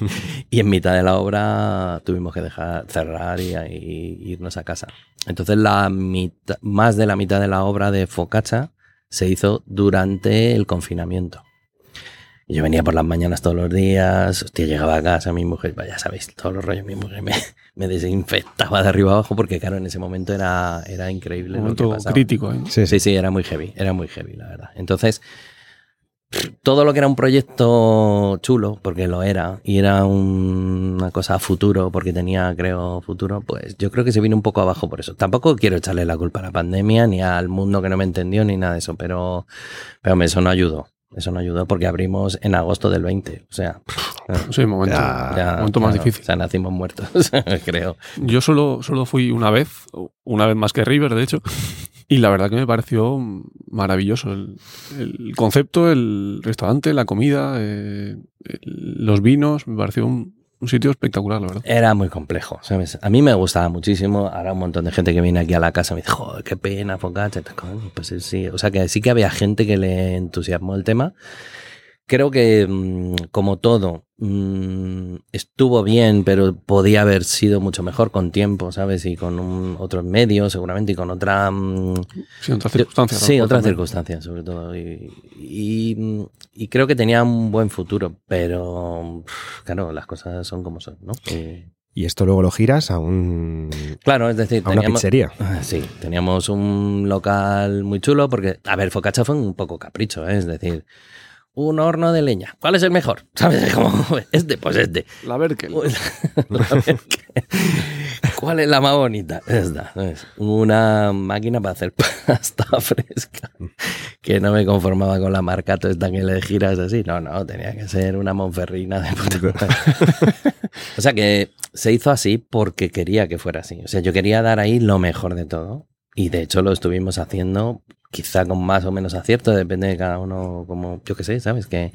y en mitad de la obra tuvimos que dejar cerrar y, y irnos a casa. Entonces la mitad, más de la mitad de la obra de Focaccia se hizo durante el confinamiento. Yo venía por las mañanas todos los días, hostia, llegaba a casa, mi mujer, ya sabéis, todos los rollos, mi mujer me, me desinfectaba de arriba abajo porque claro, en ese momento era, era increíble. Un lo que pasaba. crítico. ¿eh? Sí, Sí, sí, era muy heavy, era muy heavy, la verdad. Entonces, todo lo que era un proyecto chulo, porque lo era, y era un- una cosa a futuro, porque tenía, creo, futuro, pues yo creo que se vino un poco abajo por eso. Tampoco quiero echarle la culpa a la pandemia, ni al mundo que no me entendió, ni nada de eso, pero, pero eso no ayudó. Eso no ayudó porque abrimos en agosto del 20. O sea, Sí, momento, Ya, ya, momento más claro, difícil. O sea, nacimos muertos, creo. Yo solo, solo fui una vez, una vez más que River, de hecho, y la verdad que me pareció maravilloso. El, el concepto, el restaurante, la comida, eh, el- los vinos, me pareció un, un sitio espectacular, la verdad. Era muy complejo, ¿sabes? A mí me gustaba muchísimo. Ahora un montón de gente que viene aquí a la casa me dice, joder, qué pena. Coño, Pues sí. O sea que sí que había gente que le entusiasmó el tema. Creo que, mm, como todo, mm, estuvo bien, pero podía haber sido mucho mejor con tiempo, ¿sabes? Y con un- otros medios, seguramente, y con otra. mm, Sí, otras circunstancias. Sí, otras circunstancias, sobre todo. Y, y, y creo que tenía un buen futuro, pero claro, las cosas son como son, ¿no? Y- Y esto luego lo giras a un claro, es decir, a una pizzería. Ah, Sí, teníamos un local muy chulo porque, a ver, Focaccia fue un poco capricho, ¿eh? es decir, un horno de leña. ¿Cuál es el mejor? ¿Sabes? Como, este, pues este. La Berkel. ¿Cuál es la más bonita? Esta. ¿sabes? Una máquina para hacer pasta fresca. Que no me conformaba con la marcato esta que le giras así. No, no, tenía que ser una monferrina de puta. O sea que se hizo así porque quería que fuera así. O sea, yo quería dar ahí lo mejor de todo. Y de hecho lo estuvimos haciendo quizá con más o menos acierto, depende de cada uno, como yo qué sé, ¿sabes? Que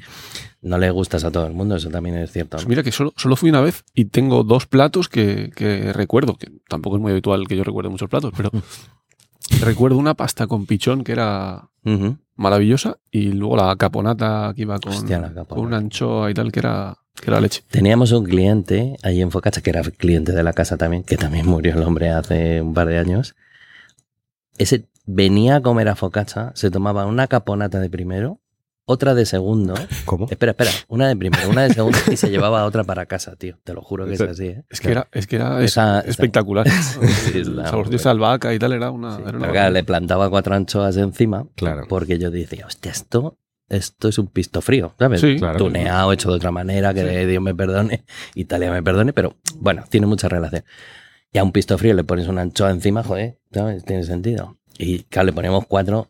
no le gustas a todo el mundo, eso también es cierto. Pues ¿no? mira que solo, solo fui una vez y tengo dos platos que, que recuerdo, que tampoco es muy habitual que yo recuerde muchos platos, pero recuerdo una pasta con pichón que era Ujú. maravillosa y luego la caponata que iba con, Hostia, la con una anchoa y tal que era, que era leche. Teníamos un cliente allí en Focaccia, que era cliente de la casa también, que también murió el hombre hace un par de años. Ese venía a comer a Focaccia, se tomaba una caponata de primero, otra de segundo. ¿Cómo? Espera, espera, una de primero, una de segundo y se llevaba otra para casa, tío. Te lo juro que es así, ¿eh? Es que era, es que era es- Esa- esa- espectacular. Sí, de albahaca y tal era una. Sí, era una claro, le plantaba cuatro anchoas encima. Claro. Porque yo decía, hostia, esto, esto es un pisto frío, ¿sabes? Sí, Claro. Tuneado, hecho de otra manera, que Dios me perdone, Italia me perdone, pero bueno, tiene mucha relación. Y a un pisto frío le pones una anchoa encima, joder, ¿sabes? Tiene sentido. Y claro, le ponemos cuatro.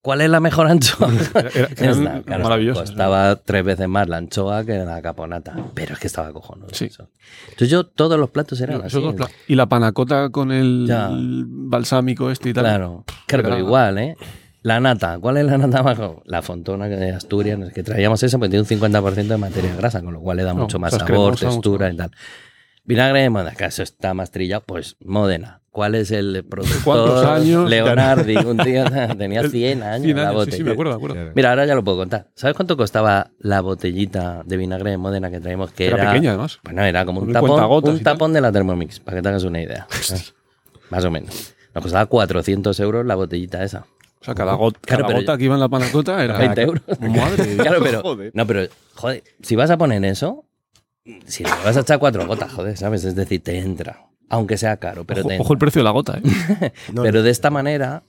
¿Cuál es la mejor anchoa? Era- Esta, claro, maravillosas. Costaba tres veces más la anchoa que la caponata. Pero es que estaba cojonudo. Sí. eso. Entonces yo, todos los platos eran así. pla- y la panacota con el balsámico este y tal. Claro, claro, pero igual, ¿eh? La nata, ¿cuál es la nata abajo? La fontona de Asturias, que traíamos esa, pues tiene un 50% de materia grasa, con lo cual le da No, mucho más sabor, textura mucho y tal. Vinagre de que eso está más trillado, pues Módena. ¿Cuál es el productor? ¿Cuántos años? Leonardi, un tío tenía 100 años 100 la años, sí, botella. sí, me acuerdo, me acuerdo. Mira, ahora ya lo puedo contar. ¿Sabes cuánto costaba la botellita de vinagre de Módena que traíamos? Que Era, era, pequeña, además. Bueno, era como un tapón, un tapón de la Thermomix, para que te hagas una idea. Más o menos. Nos costaba 400 euros la botellita esa. O sea, cada, got- Claro, cada gota que iba en la panacota era. 20 euros. Madre. Claro, pero. Joder. No, pero, joder, si vas a poner eso, si le vas a echar cuatro gotas, joder, ¿sabes? Es decir, te entra. Aunque sea caro, pero Ojo, te ojo el precio de la gota, ¿eh? No, Pero de esta manera,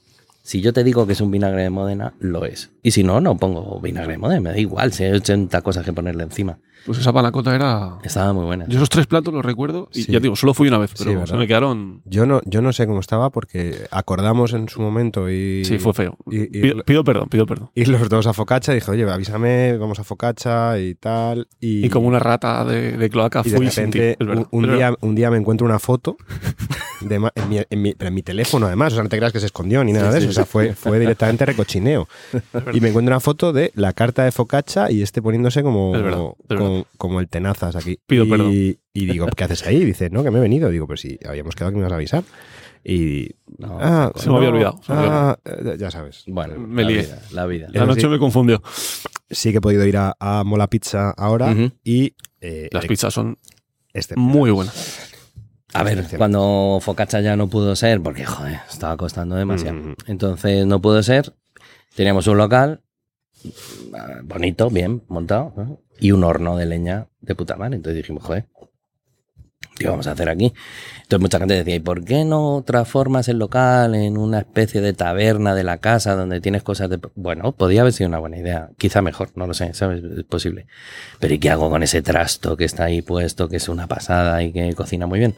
si yo te digo que es un vinagre de Módena, lo es. Y si no, no pongo vinagre de Módena, me da igual, si hay 80 cosas que ponerle encima. Pues esa panacota era. Estaba muy buena. Yo esos tres platos los recuerdo y Sí. ya digo, solo fui una vez, pero se me quedaron. Yo no, yo no sé cómo estaba porque acordamos en su momento y, Sí, fue feo. y- y- pido, pido perdón, pido perdón. ir los dos a Focaccia. Dije, oye, avísame, vamos a Focaccia y tal. Y, Y como una rata de, de cloaca y de fui sin ti. repente Es verdad. un, un Pero- día, un día me encuentro una foto de ma- en, mi, en mi- pero en mi teléfono además, o sea, no te creas que se escondió ni nada de eso, o sea, fue, fue directamente recochineo. y me encuentro una foto de la carta de Focaccia y este poniéndose como, Es verdad, es como, como el tenazas aquí. Pido y, perdón. y digo, ¿qué haces ahí? Dice, no, que me he venido. Digo, pues sí, habíamos quedado que me ibas a avisar. Y. No, ah, Se me había no, olvidado, había ah, eh, ya sabes. Bueno, Me la lié. vida, la vida. La noche sí. me confundió. Sí que he podido ir a, a Mola Pizza ahora Ujú. y. eh, Las pizzas son este, muy buenas. A ver, cuando Focaccia ya no pudo ser, porque joder, estaba costando demasiado. Mm. Entonces no pudo ser. Teníamos un local ah, bonito, bien montado, ¿no? y un horno de leña de puta madre. Entonces dijimos, joder, ¿qué vamos a hacer aquí? Entonces mucha gente decía, ¿y por qué no transformas el local en una especie de taberna de la casa donde tienes cosas de... Bueno, podía haber sido una buena idea, quizá mejor, no lo sé, ¿sabes? Es posible. Pero ¿y qué hago con ese trasto que está ahí puesto, que es una pasada y que cocina muy bien?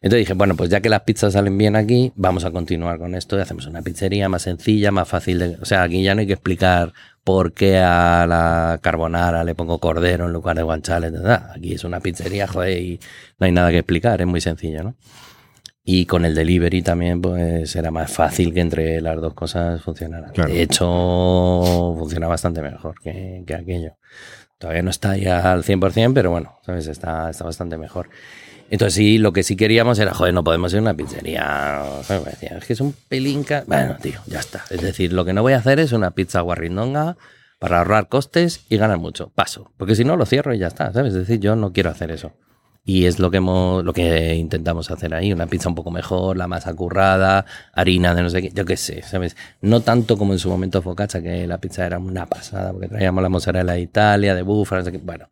Entonces dije, bueno, pues ya que las pizzas salen bien aquí, vamos a continuar con esto y hacemos una pizzería más sencilla, más fácil. O sea, aquí ya no hay que explicar por qué a la carbonara le pongo cordero en lugar de guanciale. nada. Aquí es una pizzería, joder, y no hay nada que explicar, es muy sencillo, ¿no? Y con el delivery también, pues era más fácil que entre las dos cosas funcionaran. Claro. De hecho, funciona bastante mejor que, que aquello. Todavía no está ya al 100%, pero bueno, ¿sabes? Está, está bastante mejor. Entonces sí, lo que sí queríamos era, joder, no podemos ir a una pizzería. ¿sabes? Me decían, es que es un pelín ca-". Bueno, tío, ya está. Es decir, lo que no voy a hacer es una pizza guarrindonga para ahorrar costes y ganar mucho. Paso. Porque si no, lo cierro y ya está, ¿sabes? Es decir, yo no quiero hacer eso. Y es lo que, hemos, lo que intentamos hacer ahí, una pizza un poco mejor, la masa currada, harina de no sé qué, yo qué sé, ¿sabes? No tanto como en su momento Focaccia, que la pizza era una pasada, porque traíamos la mozzarella de Italia, de búfala, no sé qué. Bueno,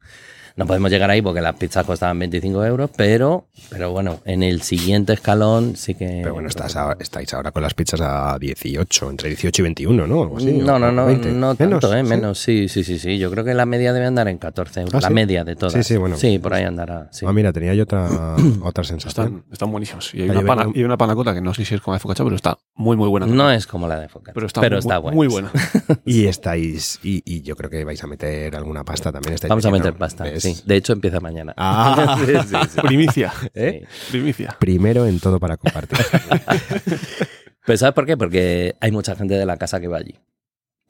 no podemos llegar ahí porque las pizzas costaban 25 euros, pero, pero bueno, en el siguiente escalón sí que... Pero bueno, estás ahora- estáis ahora con las pizzas a 18, entre 18 y 21, ¿no? Algo así, no, no, no, 20. no tanto, ¿eh? ¿Sí? Menos, sí, sí, sí, sí. Yo creo que la media debe andar en 14 euros. ¿Ah, la sí? media de todas. Sí, sí, bueno. Sí, por ahí andará. Sí. Ah, mira, tenía yo otra, otra sensación. Están, están buenísimos. Y hay una, pana, y una panacota que no sé si es como la de focaccia, pero está muy, muy buena. No es como la de Foca, pero está, pero muy, está buena. muy buena. Y estáis, y, y yo creo que vais a meter alguna pasta también. estáis Vamos a meter pasta, ¿ves? Sí. De hecho, empieza mañana. Ah, Sí, sí, sí. Primicia. ¿eh? Sí. Primicia. Primero en todo para compartir. Pero ¿sabes por qué? Porque hay mucha gente de la casa que va allí.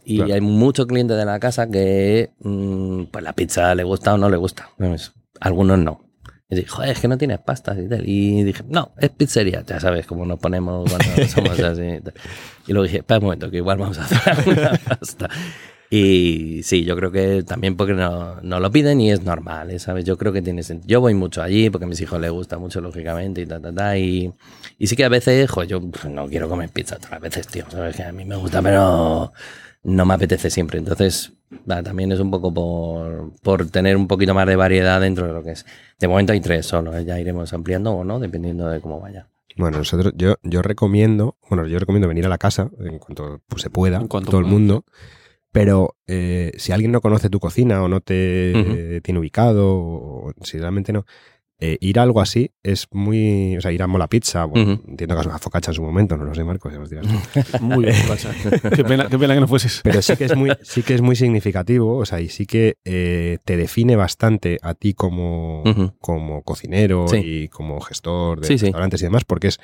Y Claro. hay muchos clientes de la casa que mm, pues la pizza le gusta o no le gusta. ¿sabes? Algunos no. Y dije, joder, es que no tienes pastas y tal. Y dije, no, es pizzería. Ya sabes cómo nos ponemos cuando somos así. y tal. Y luego dije, espera un momento, que igual vamos a hacer alguna pasta. Y sí, yo creo que también porque no, no lo piden y es normal, ¿eh? ¿sabes? Yo creo que tiene sentido. Yo voy mucho allí porque a mis hijos les gusta mucho, lógicamente, y ta, ta, ta. Y, y sí que a veces, joder, yo no quiero comer pizza todas las veces, tío. ¿Sabes? Que a mí me gusta, pero no me apetece siempre. Entonces, va, también es un poco por, por tener un poquito más de variedad dentro de lo que es. De momento hay tres solo, ¿eh? ya iremos ampliando o no, dependiendo de cómo vaya. Bueno, nosotros, yo, yo recomiendo, bueno, yo recomiendo venir a la casa en cuanto pues, se pueda, En cuanto todo el mundo. Pero eh, si alguien no conoce tu cocina o no te tiene ubicado, o si realmente no, eh, ir a algo así es muy. O sea, ir a Mola Pizza, bueno, entiendo que a Focaccia en su momento, no lo sé, Marcos, ya nos dirás. Muy bien. focaccia. qué, pena, qué pena que no fueses. Pero sí que es muy, sí que es muy significativo, o sea, y sí que eh, te define bastante a ti como, como cocinero Sí. y como gestor de Sí, sí. restaurantes y demás, porque es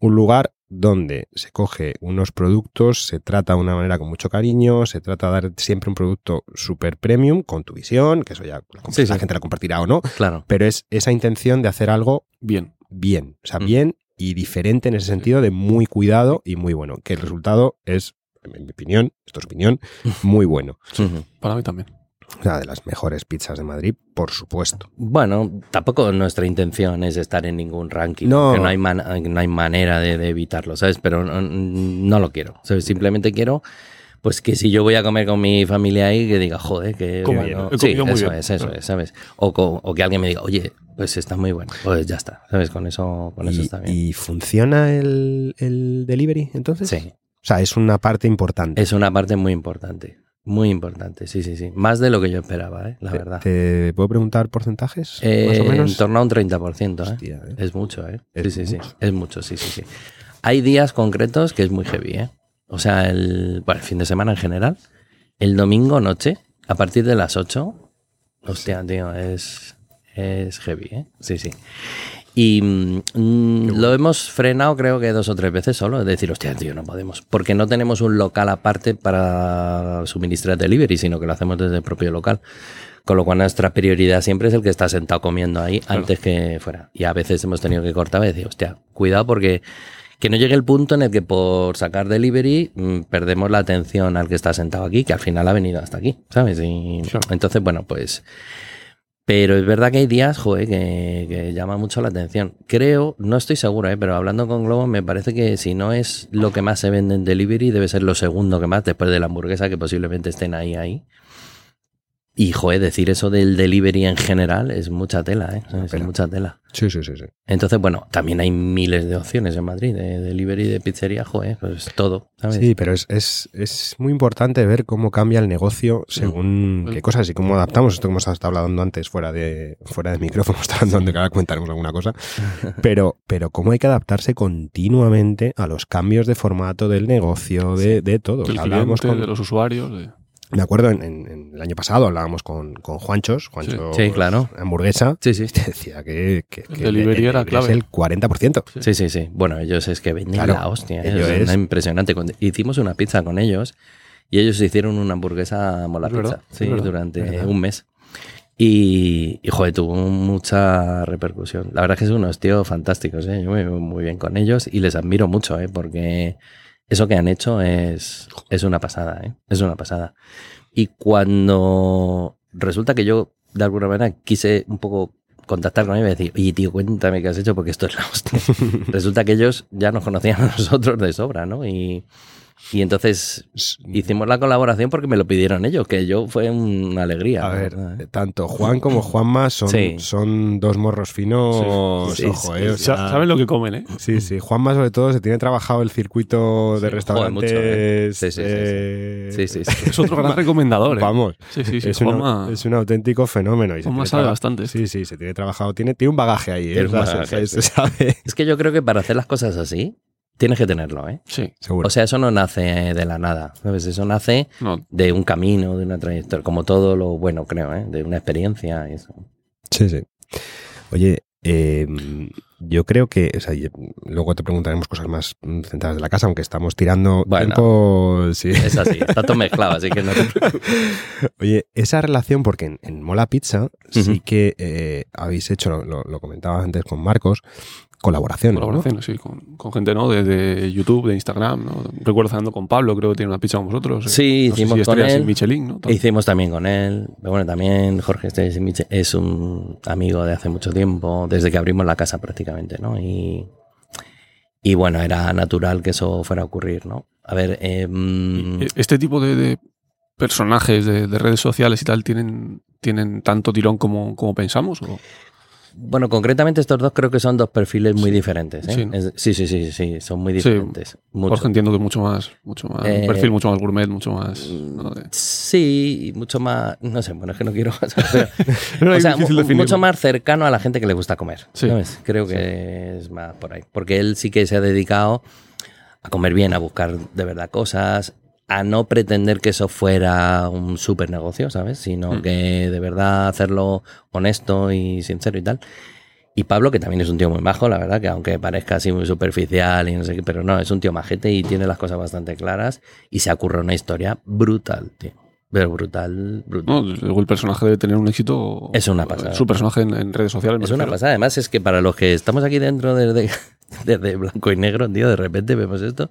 un lugar donde se coge unos productos, se trata de una manera con mucho cariño, se trata de dar siempre un producto super premium con tu visión, que eso ya la, comp- Sí, la sí. gente la compartirá o no, Claro. pero es esa intención de hacer algo Bien. bien, o sea, Mm. bien y diferente en ese sentido de muy cuidado y muy bueno, que el resultado es, en mi opinión, esto es opinión, muy bueno. Para mí también. O sea, de las mejores pizzas de Madrid, por supuesto. Bueno, tampoco nuestra intención es estar en ningún ranking. No. no hay, man- no hay manera de, de evitarlo, ¿sabes? Pero no, no lo quiero. Simplemente quiero, pues que si yo voy a comer con mi familia ahí, que diga, joder, que Como bueno. bien, he Sí, comido muy eso bien. es, eso es, ¿sabes? O, que alguien me diga, oye, pues está muy bueno. Pues ya está, ¿sabes? Con eso, con eso y, está bien. ¿Y funciona el, el delivery entonces? Sí, O sea, es una parte importante. es una parte muy importante. Muy importante, sí, sí, sí. Más de lo que yo esperaba, ¿eh? la Te- verdad. ¿Te puedo preguntar porcentajes? Eh, más o menos. En torno a un 30%, ¿eh? Hostia, ¿eh? Es mucho, ¿eh? Es sí, sí, mucho. sí. Es mucho, sí, sí, sí. Hay días concretos que es muy heavy, ¿eh? O sea, el, bueno, el fin de semana en general. El domingo noche, a partir de las 8. Hostia, tío, es, es heavy, ¿eh? Sí, sí. Y mm, mm, lo hemos frenado creo que dos o tres veces solo. Es decir, hostia, tío, no podemos. Porque no tenemos un local aparte para suministrar delivery, sino que lo hacemos desde el propio local. Con lo cual nuestra prioridad siempre es el que está sentado comiendo ahí Claro. antes que fuera. Y a veces hemos tenido que cortar y decir, hostia, cuidado porque que no llegue el punto en el que por sacar delivery mm, perdemos la atención al que está sentado aquí, que al final ha venido hasta aquí, ¿sabes? Y Claro. entonces, bueno, pues... Pero es verdad que hay días, joder, que, que llama mucho la atención. Creo, no estoy seguro, ¿eh? pero hablando con Globo, me parece que si no es lo que más se vende en delivery, debe ser lo segundo que más, después de la hamburguesa, que posiblemente estén ahí, ahí. Y, joder, decir eso del delivery en general es mucha tela, ¿eh? Es pela. mucha tela. Sí, sí, sí, sí. Entonces, bueno, también hay miles de opciones en Madrid, de delivery, de pizzería, joder, pues todo, ¿sabes? Sí, pero es, es, es muy importante ver cómo cambia el negocio según Mm. qué cosas y cómo adaptamos esto que hemos estado hablando antes fuera de, fuera de micrófono, está hablando que ahora comentaremos alguna cosa, pero, pero cómo hay que adaptarse continuamente a los cambios de formato del negocio, de, de todo. Del cliente, con- de los usuarios. de- me acuerdo en, en- en el año pasado hablábamos con, con Juanchos, Juancho Sí, claro. hamburguesa, Sí, sí. te decía que, que, que delivery era es clave. el 40%. Sí, sí, sí. Bueno, ellos es que venden Claro, la hostia. ¿eh? Es es- una impresionante. Cuando Hicimos una pizza con ellos y ellos hicieron una hamburguesa mola Es pizza verdad, sí, es verdad, durante verdad. un mes. Y, y, joder, tuvo mucha repercusión. La verdad es que son unos tíos fantásticos, ¿eh? Yo me veo muy bien con ellos y les admiro mucho, ¿eh? Porque eso que han hecho es, es una pasada, ¿eh? Es una pasada. Y cuando resulta que yo, de alguna manera, quise un poco contactar con ellos y decir, oye, tío, cuéntame qué has hecho porque esto es la hostia. resulta que ellos ya nos conocían a nosotros de sobra, ¿no? Y, y entonces hicimos la colaboración porque me lo pidieron ellos, que yo fue una alegría. A ver, verdad, ¿eh? tanto Juan como Juanma son, Sí. son dos morros finos. Sí, sí, ojo, sí, eh, o sea, Saben lo que comen, ¿eh? Sí, sí. Juanma, sobre todo, se tiene trabajado el circuito de joder, restaurantes. mucho, ¿eh? Sí, sí, sí, sí. eh, Sí, sí, sí. Es otro gran recomendador, ¿eh? Vamos. Sí, sí, sí. es, un, Juanma- es un auténtico fenómeno. Y se Juanma sabe bastante. Sí, sí, se tiene trabajado. Tiene, tiene un bagaje ahí. ¿eh? Un se- bagaje, se, sí. sabe. Es que yo creo que para hacer las cosas así, tienes que tenerlo, ¿eh? Sí. Seguro. O sea, eso no nace de la nada, ¿sabes? Eso nace No, de un camino, de una trayectoria, como todo lo bueno, creo, ¿eh? De una experiencia y eso. Sí, sí. Oye, eh, yo creo que, o sea, y- luego te preguntaremos cosas más mm, centradas de la casa, aunque estamos tirando Bueno. tiempo. Sí. Es así, está todo mezclado, así que no te Oye, esa relación, porque en, en Mola Pizza sí que eh, habéis hecho, lo, lo comentabas antes con Marcos, colaboraciones. ¿no? colaboraciones, sí, con, con gente, ¿no? De, de YouTube, de Instagram, ¿no? Recuerdo cenando con Pablo, creo que tiene una pizza con vosotros. ¿eh? Sí, No hicimos si con él. Michelin, ¿no? Hicimos también con él. Pero bueno, también Jorge Estés es un amigo de hace mucho tiempo, desde que abrimos la casa prácticamente, ¿no? Y, y bueno, era natural que eso fuera a ocurrir, ¿no? A ver, eh, Este tipo de, de personajes de, de redes sociales y tal tienen, tienen tanto tirón como, como pensamos. ¿o? Bueno, concretamente estos dos creo que son dos perfiles muy diferentes. ¿eh? Sí, ¿no? Es- sí, sí, sí, sí, son muy diferentes. Mucho. Jorge entiendo que mucho más, mucho más, Eh, un perfil mucho más gourmet, mucho más. ¿no? De- Sí, mucho más, no sé, bueno, es que no quiero, pero, o sea, mucho más cercano a la gente que le gusta comer. Sí. ¿sabes? Creo que es más por ahí. Porque él sí que se ha dedicado a comer bien, a buscar de verdad cosas, a no pretender que eso fuera un super negocio, ¿sabes? Sino Mm. que de verdad hacerlo honesto y sincero y tal. Y Pablo, que también es un tío muy majo, la verdad, que aunque parezca así muy superficial y no sé qué, pero no, es un tío majete y tiene las cosas bastante claras y se ocurre una historia brutal, tío. Pero brutal, brutal. No, el personaje debe tener un éxito. Es una pasada. Su personaje en, en redes sociales. Es una pasada. Además, es que para los que estamos aquí dentro desde, desde blanco y negro, tío, de repente vemos esto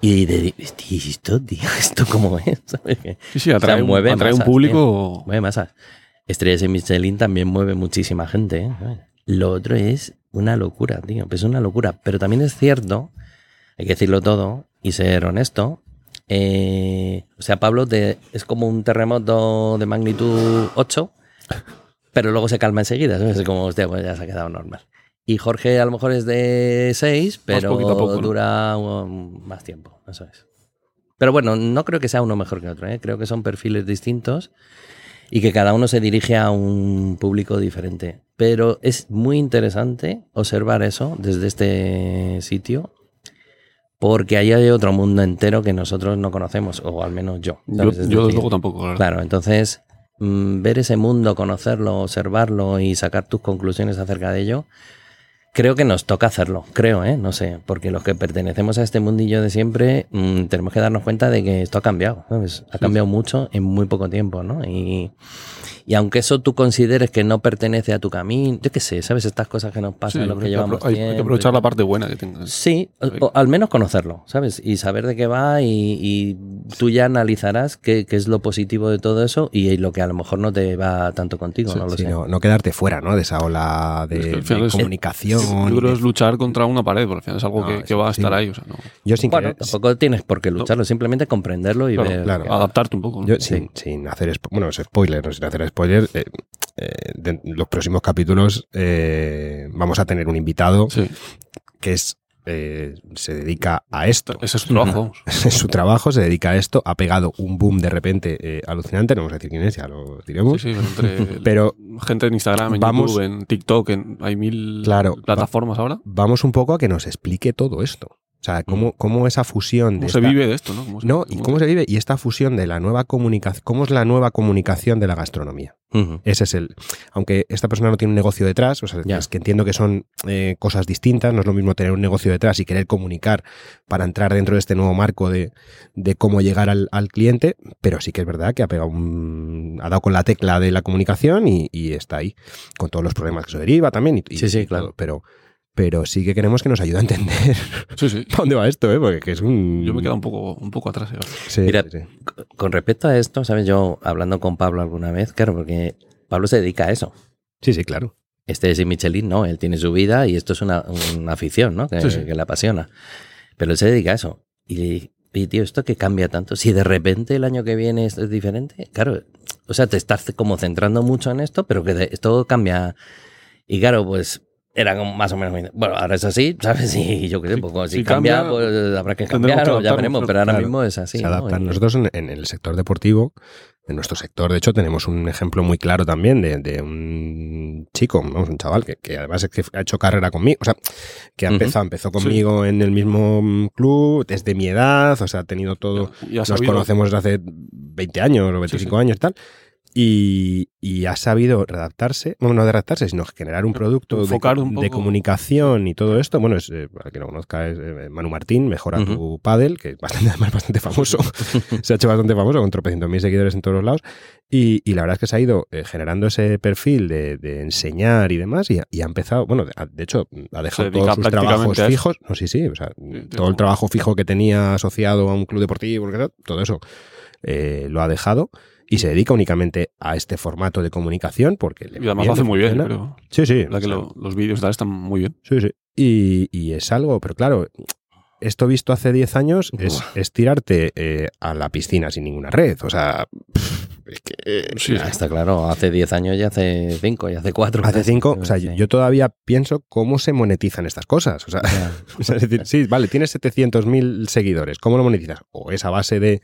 y de, tío, esto, tío, esto cómo es, Sí, sí, atrae, O sea, un- mueve atrae un público. mueve masas. Estrellas en Michelin también mueve muchísima gente. ¿eh? Lo otro es una locura, tío. Es una locura. Pero también es cierto, hay que decirlo todo y ser honesto. eh, o sea, Pablo te- es como un terremoto de magnitud 8, pero luego se calma enseguida. Es como, hostia, pues ya se ha quedado normal. Y Jorge a lo mejor es de 6, pero poquito a poco, ¿no? dura um, más tiempo. Eso es. Pero bueno, no creo que sea uno mejor que otro. ¿eh? Creo que son perfiles distintos y que cada uno se dirige a un público diferente. Pero es muy interesante observar eso desde este sitio porque ahí hay otro mundo entero que nosotros no conocemos, o al menos yo. Yo, ¿sabes? Es yo desde decir, luego tampoco. Claro, entonces mm, ver ese mundo, conocerlo, observarlo y sacar tus conclusiones acerca de ello, creo que nos toca hacerlo, creo, ¿eh? No sé, porque los que pertenecemos a este mundillo de siempre mm, tenemos que darnos cuenta de que esto ha cambiado, ¿sabes? Ha cambiado mucho en muy poco tiempo, ¿no? Y, y aunque eso tú consideres que no pertenece a tu camino, yo qué sé, ¿sabes? Estas cosas que nos Sí, pasan, los creo que que llevamos hay, hay que tiempo aprovechar la parte buena que tenga. Sí, o, o al menos conocerlo, ¿sabes? Y saber de qué va y, y tú ya analizarás qué, qué es lo positivo de todo eso y lo que a lo mejor no te va tanto contigo, Sí, no lo Sí, sé. no, no quedarte fuera, ¿no? De esa ola de, Es que de comunicación. Yo creo que es luchar contra una pared, porque al final es algo No, que, va a estar ahí. O sea, no, Yo sin Bueno, querer- tampoco tienes por qué lucharlo, simplemente comprenderlo y claro, ver. claro. adaptarte un poco. ¿no? Yo, Sí. sin, sin hacer bueno, es spoiler, no sin hacer spoiler, eh, eh, de- los próximos capítulos eh, vamos a tener un invitado Sí, que es eh, se dedica a esto. ese es su trabajo. Es su trabajo, se dedica a esto, ha pegado un boom de repente eh, alucinante, no vamos a decir quién es, ya lo Sí, diremos. sí, pero entre Pero gente en Instagram, en vamos- YouTube, en TikTok, en, hay mil Claro, plataformas ahora. vamos un poco a que nos explique todo esto. O sea, cómo, cómo esa fusión de ¿Cómo se esta- vive de esto? ¿no? ¿Cómo se- No, y cómo se vive y esta fusión de la nueva comunicación, cómo es la nueva comunicación de la gastronomía. Ese es el. Aunque esta persona no tiene un negocio detrás, o sea, es que entiendo que son eh, cosas distintas, no es lo mismo tener un negocio detrás y querer comunicar para entrar dentro de este nuevo marco de, de cómo llegar al, al cliente, pero sí que es verdad que ha pegado un, ha dado con la tecla de la comunicación y, y está ahí, con todos los problemas que eso deriva también. Y, y- Sí, sí, claro. Pero, pero sí que queremos que nos ayude a entender Sí, sí. dónde va esto, ¿eh? Porque que es un... Yo me he quedado un poco, un poco atrás. ¿eh? Sí, Mira, sí, sí. C- Con respecto a esto, ¿sabes? Yo hablando con Pablo alguna vez, claro, porque Pablo se dedica a eso. Sí, sí, claro. Este es Michelin, no, él tiene su vida y esto es una, una afición, ¿no? Que, Sí, sí. que le apasiona. Pero él se dedica a eso. Y, y, tío, ¿esto que cambia tanto? Si de repente el año que viene esto es diferente, claro, o sea, te estás como centrando mucho en esto, pero que de- esto cambia. Y claro, pues era más o menos, bueno, ahora es así, ¿sabes? Y yo qué sé, Sí, pues, si, si cambia, cambia, pues habrá que cambiar que o ya veremos, pero ahora claro, mismo es así. se adaptan. Nosotros en, en el sector deportivo, en nuestro sector, de hecho, tenemos un ejemplo muy claro también de, de un chico, vamos, un chaval que, que además es que ha hecho carrera conmigo, o sea, que ha empezado, empezó conmigo en el mismo club, desde mi edad, o sea, ha tenido todo, nos sabido- conocemos desde hace 20 años o 25 sí. años y tal. Y, y ha sabido readaptarse, bueno, no de adaptarse, sino generar un producto de, comunicación y todo esto. Bueno, es, eh, para quien lo conozca, es eh, Manu Martín, Mejora Ujú. tu Paddle, que es bastante, además bastante famoso. se ha hecho bastante famoso, con tropecientos mil seguidores en todos los lados. Y, y la verdad es que se ha ido eh, generando ese perfil de, de enseñar y demás. Y, ha- y ha empezado, bueno, de, de hecho, ha dejado todos sus trabajos fijos. No, sí, sí, o sea, todo el trabajo fijo que tenía asociado a un club deportivo, todo eso eh, lo ha dejado y se dedica únicamente a este formato de comunicación porque le Y además lo hace muy bien, pero Sí, sí. la que lo- los vídeos están muy bien. Sí, sí. Y, y es algo, pero claro, esto visto hace 10 años es, es tirarte eh, a la piscina sin ninguna red. O sea, pff, es que, eh, Sí, está claro, hace 10 años y hace 5 y hace 4. hace 5, o sea, yo, yo todavía pienso cómo se monetizan estas cosas. O sea, o sea, es decir, sí, vale, tienes 700.000 seguidores, ¿cómo lo monetizas? O es a base de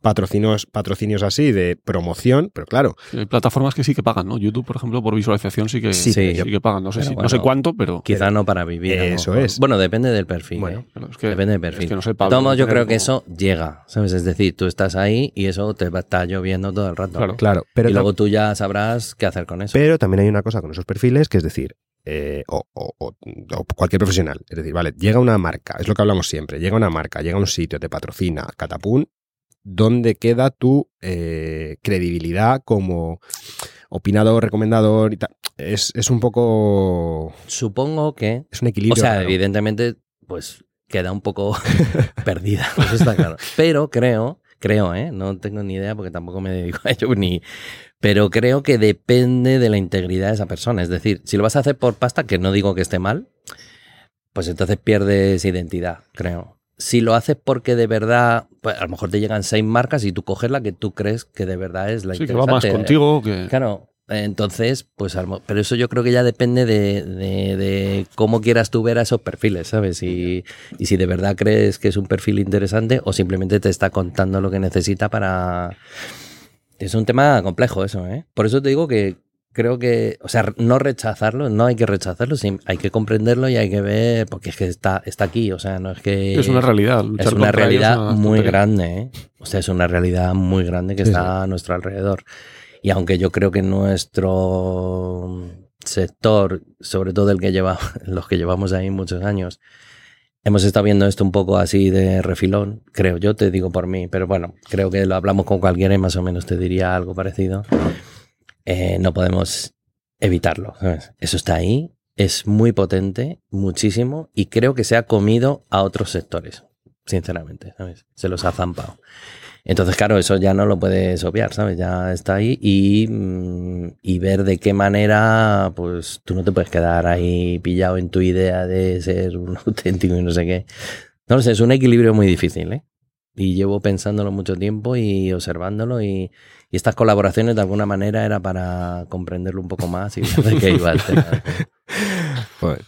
patrocinios, patrocinios así, de promoción, pero claro, Hay plataformas que sí que pagan, ¿no? YouTube, por ejemplo, por visualización sí que, Sí, que pagan. No sé, si- no sé bueno, cuánto, pero... Quizá no para vivir. Eso es. Bueno, depende del perfil. Bueno, ¿eh? es que, Depende del perfil. Es que no sé, Pablo, modos, yo creo que eso llega, ¿sabes? Es decir, tú estás ahí y eso te va a estar lloviendo todo el rato. Claro. claro, pero y luego tú ya sabrás qué hacer con eso. Pero también hay una cosa con esos perfiles que es decir, eh, o, o- o- o cualquier profesional, es decir, vale, llega una marca, es lo que hablamos siempre, llega una marca, llega a un sitio, te patrocina, catapún, ¿dónde queda tu eh, credibilidad como opinador, recomendador y tal? Es, es un poco... Supongo que, Es un equilibrio. o sea, evidentemente, pues queda un poco perdida, eso está claro. Pero creo, creo, ¿eh? No tengo ni idea porque tampoco me dedico a ello ni... Pero creo que depende de la integridad de esa persona. Es decir, si lo vas a hacer por pasta, que no digo que esté mal, pues entonces pierdes identidad, creo. Si lo haces porque de verdad, pues a lo mejor te llegan seis marcas y tú coges la que tú crees que de verdad es la Sí, que va más contigo que... Claro, entonces, pues, pero eso yo creo que ya depende de, de- de cómo quieras tú ver a esos perfiles, ¿sabes? Y, y si de verdad crees que es un perfil interesante o simplemente te está contando lo que necesita para... Es un tema complejo eso, ¿eh? Por eso te digo que creo que, o sea, no rechazarlo, no hay que rechazarlo, hay que comprenderlo y hay que ver, porque es que está, está aquí, o sea, no es que... Es una realidad. Es una realidad muy tontería. grande, ¿eh? O sea, es una realidad muy grande que Sí, está a nuestro alrededor. Y aunque yo creo que nuestro sector, sobre todo el que lleva, los que llevamos ahí muchos años, hemos estado viendo esto un poco así de refilón, creo yo, te digo por mí, pero bueno, creo que lo hablamos con cualquiera y más o menos te diría algo parecido. Eh, no podemos evitarlo. Eso está ahí, es muy potente, muchísimo, y creo que se ha comido a otros sectores, sinceramente, ¿sabes? Se los ha zampado. Entonces, claro, eso ya no lo puedes obviar, ¿sabes? Ya está ahí y, mm, y ver de qué manera, pues tú no te puedes quedar ahí pillado en tu idea de ser un auténtico y no sé qué. No lo sé, es un equilibrio muy difícil, ¿eh? Y llevo pensándolo mucho tiempo y observándolo y, y estas colaboraciones de alguna manera era para comprenderlo un poco más y ver de qué iba el tema. Joder.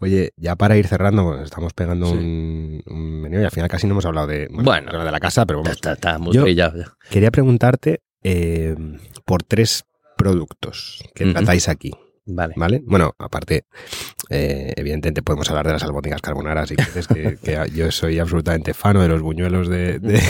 Oye, ya para ir cerrando, bueno, estamos pegando Sí. un, un menú y al final casi no hemos hablado de, Bueno. hablado de la casa, pero vamos. está, está muy Yo- brillado. Quería preguntarte eh, por tres productos que Ujú. tratáis aquí, Vale. ¿vale? Bueno, aparte, eh, evidentemente podemos hablar de las albóndigas carbonaras si quieres, que, que yo soy absolutamente fano de los buñuelos de, de,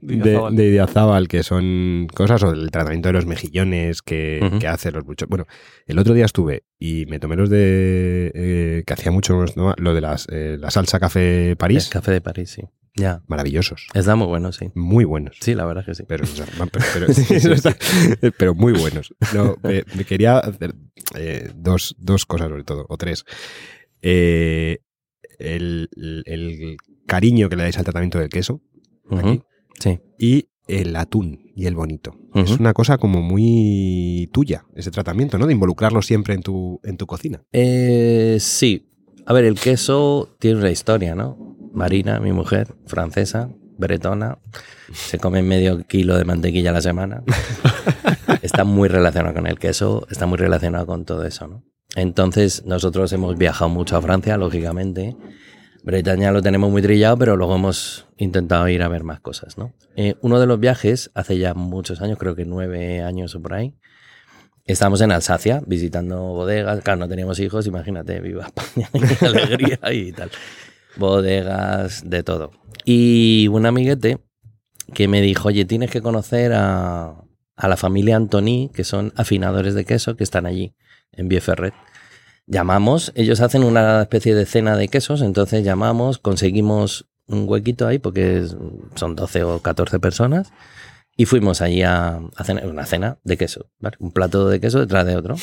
de, Idiazábal. de Idiazábal, que son cosas, o del tratamiento de los mejillones que, Ujú. que hace los buchos. Bueno, el otro día estuve y me tomé los de, eh, que hacía mucho, ¿no? lo de las, eh, la salsa café París, El café de París, sí. Ya. maravillosos, Está muy bueno, sí. muy buenos. Sí, la verdad es que sí. Pero, o sea, muy buenos. No, me, me quería hacer eh, dos, dos cosas sobre todo, o tres. eh, el, el cariño que le dais al tratamiento del queso aquí, Sí. y el atún y el bonito. Es una cosa como muy tuya, ese tratamiento, ¿no? De involucrarlo siempre en tu, en tu cocina. Eh, sí. A ver, el queso tiene una historia, ¿no? Marina, mi mujer, francesa, bretona, se come medio kilo de mantequilla a la semana. está muy relacionado con el queso, está muy relacionado con todo eso, ¿no? Entonces, nosotros hemos viajado mucho a Francia, lógicamente. Bretaña lo tenemos muy trillado, pero luego hemos intentado ir a ver más cosas, ¿no? Eh, uno de los viajes, hace ya muchos años, creo que nueve años o por ahí, Estábamos en Alsacia visitando bodegas. Claro, no teníamos hijos, imagínate, viva España, qué alegría y tal. Bodegas, de todo. Y un amiguete que me dijo, oye, tienes que conocer a, a la familia Antoni, que son afinadores de queso, que están allí, en Bieferret. Llamamos, ellos hacen una especie de cena de quesos, entonces llamamos, conseguimos un huequito ahí, porque son 12 o 14 personas, y fuimos allí a, a cenar, una cena de queso, un plato de queso detrás de otro.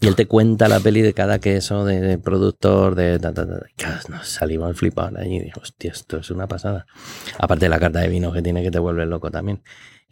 Y él te cuenta la peli de cada queso, de, productor, de ta, ta, nos salimos flipados allí y digo, hostia, esto es una pasada. Aparte de la carta de vino que tiene que te vuelve loco también.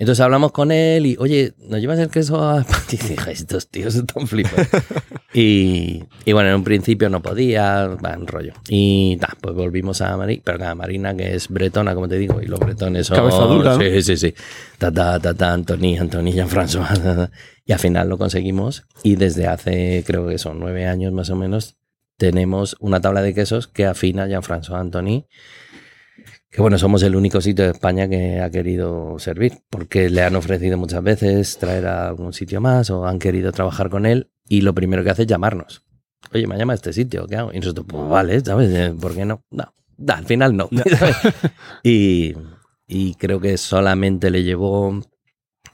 Entonces hablamos con él y, oye, ¿nos llevas el queso a? Y dije, estos tíos están flipados. y, y bueno, en un principio no podía, va, en rollo. Y ta, pues volvimos a Marina, pero nada, Marina, que es bretona, como te digo, y los bretones son... Cabeza dura, ¿no? Sí, sí, sí. Ta, ta, ta, ta, Antoni, Antoni, Jean-François. ta, ta. Y al final lo conseguimos y desde hace, creo que son nueve años más o menos, tenemos una tabla de quesos que afina Jean-François Antoni. Que bueno, somos el único sitio de España que ha querido servir, porque le han ofrecido muchas veces traer a algún sitio más o han querido trabajar con él y lo primero que hace es llamarnos. Oye, me llama a este sitio, ¿qué hago? Y nosotros, pues vale, ¿sabes? Eh, ¿Por qué no? No, da, al final no. y, y creo que solamente le llevó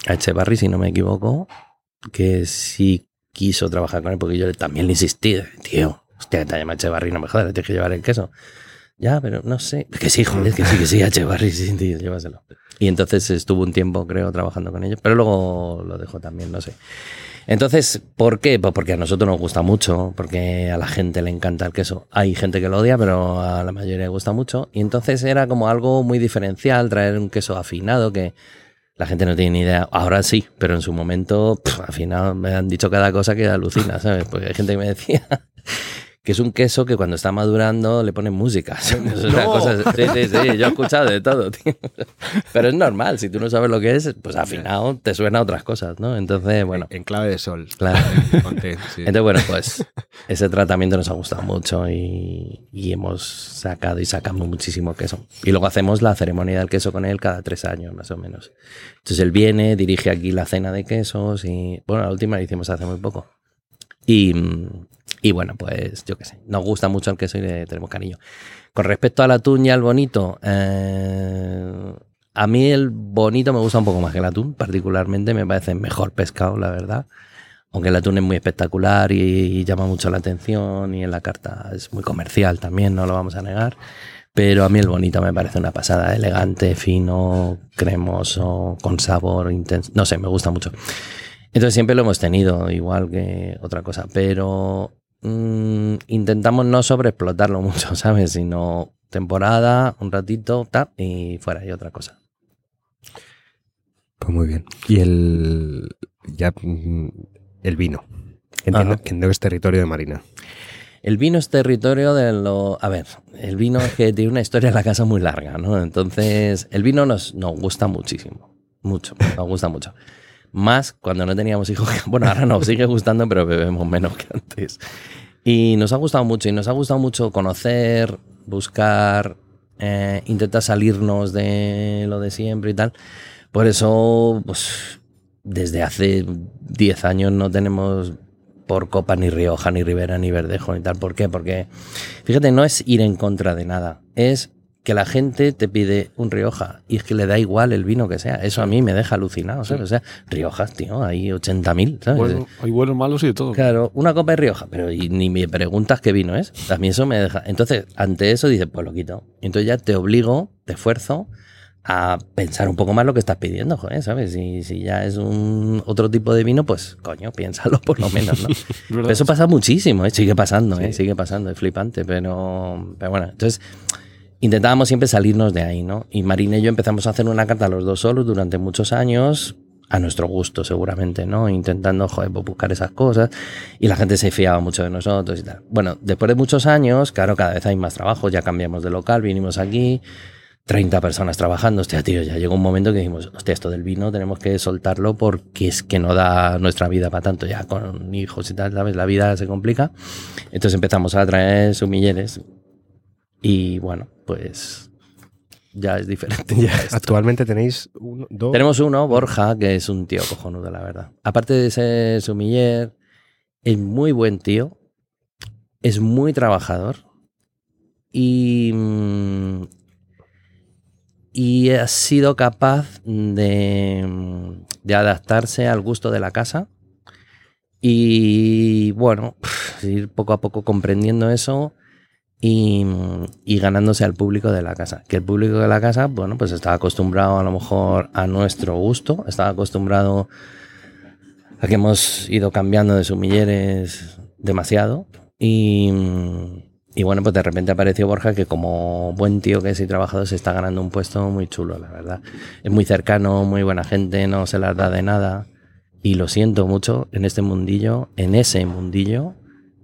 a Echevarri, si no me equivoco, que sí quiso trabajar con él, porque yo también le insistí, tío, hostia, te llama Echevarri, no me jodas, tienes que llevar el queso. Ya, pero no sé. Que sí, joder, que sí, que sí, Echevarri, sí, tío, llévaselo. Y entonces estuvo un tiempo, creo, trabajando con ellos, pero luego lo dejó también, no sé. Entonces, ¿por qué? Pues porque a nosotros nos gusta mucho, porque a la gente le encanta el queso. Hay gente que lo odia, pero a la mayoría le gusta mucho. Y entonces era como algo muy diferencial traer un queso afinado que la gente no tiene ni idea. Ahora sí, pero en su momento, pf, afinado, me han dicho cada cosa que alucina, ¿sabes? Porque hay gente que me decía que es un queso que cuando está madurando le ponen música. sí, sí, sí, yo he escuchado de todo, tío. Pero es normal, si tú no sabes lo que es, pues afinado te suena a otras cosas, ¿no? Entonces, bueno, En clave de sol. claro. Entonces, bueno, pues ese tratamiento nos ha gustado mucho y, y hemos sacado y sacamos muchísimo queso. Y luego hacemos la ceremonia del queso con él cada tres años, más o menos. Entonces él viene, dirige aquí la cena de quesos y, bueno, la última la hicimos hace muy poco. Y, y bueno, pues yo qué sé, nos gusta mucho el queso y le tenemos cariño. Con respecto al atún y al bonito, eh, a mí el bonito me gusta un poco más que el atún, particularmente me parece mejor pescado, la verdad. Aunque el atún es muy espectacular y llama mucho la atención y en la carta es muy comercial también, no lo vamos a negar. Pero a mí el bonito me parece una pasada, elegante, fino, cremoso, con sabor intenso. No sé, me gusta mucho. Entonces siempre lo hemos tenido, igual que otra cosa. Pero mm, intentamos no sobreexplotarlo mucho, ¿sabes? Sino temporada, un ratito, tap, y fuera, y otra cosa. Pues muy bien. Y el. Ya. mm, El vino. Entiendo, entiendo que es territorio de Marina. El vino es territorio de lo... A ver, el vino es que tiene una historia en la casa muy larga, ¿no? Entonces, el vino nos, nos gusta muchísimo. Mucho, nos gusta mucho. Más cuando no teníamos hijos. Bueno, ahora nos sigue gustando, pero bebemos menos que antes. Y nos ha gustado mucho. Y nos ha gustado mucho conocer, buscar, eh, intentar salirnos de lo de siempre y tal. Por eso, pues, desde hace 10 años no tenemos por Copa ni Rioja, ni Ribera, ni Verdejo, ni tal. ¿Por qué? Porque, fíjate, no es ir en contra de nada. Es que la gente te pide un Rioja y es que le da igual el vino que sea. Eso a mí me deja alucinado, ¿sabes? O sea, Riojas, tío, hay 80.000, ¿sabes? Bueno, hay buenos, malos y de todo. Claro, una copa de Rioja, pero y ni me preguntas qué vino es. A mí eso me deja. Entonces, ante eso dices, pues lo quito. Entonces ya te obligo, te esfuerzo a pensar un poco más lo que estás pidiendo, joder, ¿sabes? Si, si ya es un otro tipo de vino, pues coño, piénsalo por lo menos, ¿no? Pero eso pasa muchísimo, ¿eh? sigue pasando, ¿eh? sigue pasando, es flipante, pero, pero bueno, entonces intentábamos siempre salirnos de ahí, ¿no? Y Marina y yo empezamos a hacer una carta los dos solos durante muchos años, a nuestro gusto seguramente, ¿no? Intentando, joder, pues buscar esas cosas y la gente se fiaba mucho de nosotros y tal. Bueno, después de muchos años, claro, cada vez hay más trabajo, ya cambiamos de local, vinimos aquí, 30 personas trabajando, hostia, tío, ya llegó un momento que dijimos, hostia, esto del vino tenemos que soltarlo porque es que no da nuestra vida para tanto, ya con hijos y tal, ¿sabes? La vida se complica. Entonces empezamos a traer sumilleres y bueno, pues ya es diferente. Actualmente tenéis uno, dos. Tenemos uno, Borja, que es un tío cojonudo, la verdad. Aparte de ser sumiller, es muy buen tío, es muy trabajador y, mm, y ha sido capaz de, de, adaptarse al gusto de la casa y bueno, ir poco a poco comprendiendo eso y, ganándose al público de la casa. Que el público de la casa, bueno, pues estaba acostumbrado a lo mejor a nuestro gusto, estaba acostumbrado a que hemos ido cambiando de sumilleres demasiado y y bueno, pues de repente apareció Borja que como buen tío que es y trabajador se está ganando un puesto muy chulo, la verdad. Es muy cercano, muy buena gente, no se las da de nada. Y lo siento mucho, en este mundillo, en ese mundillo,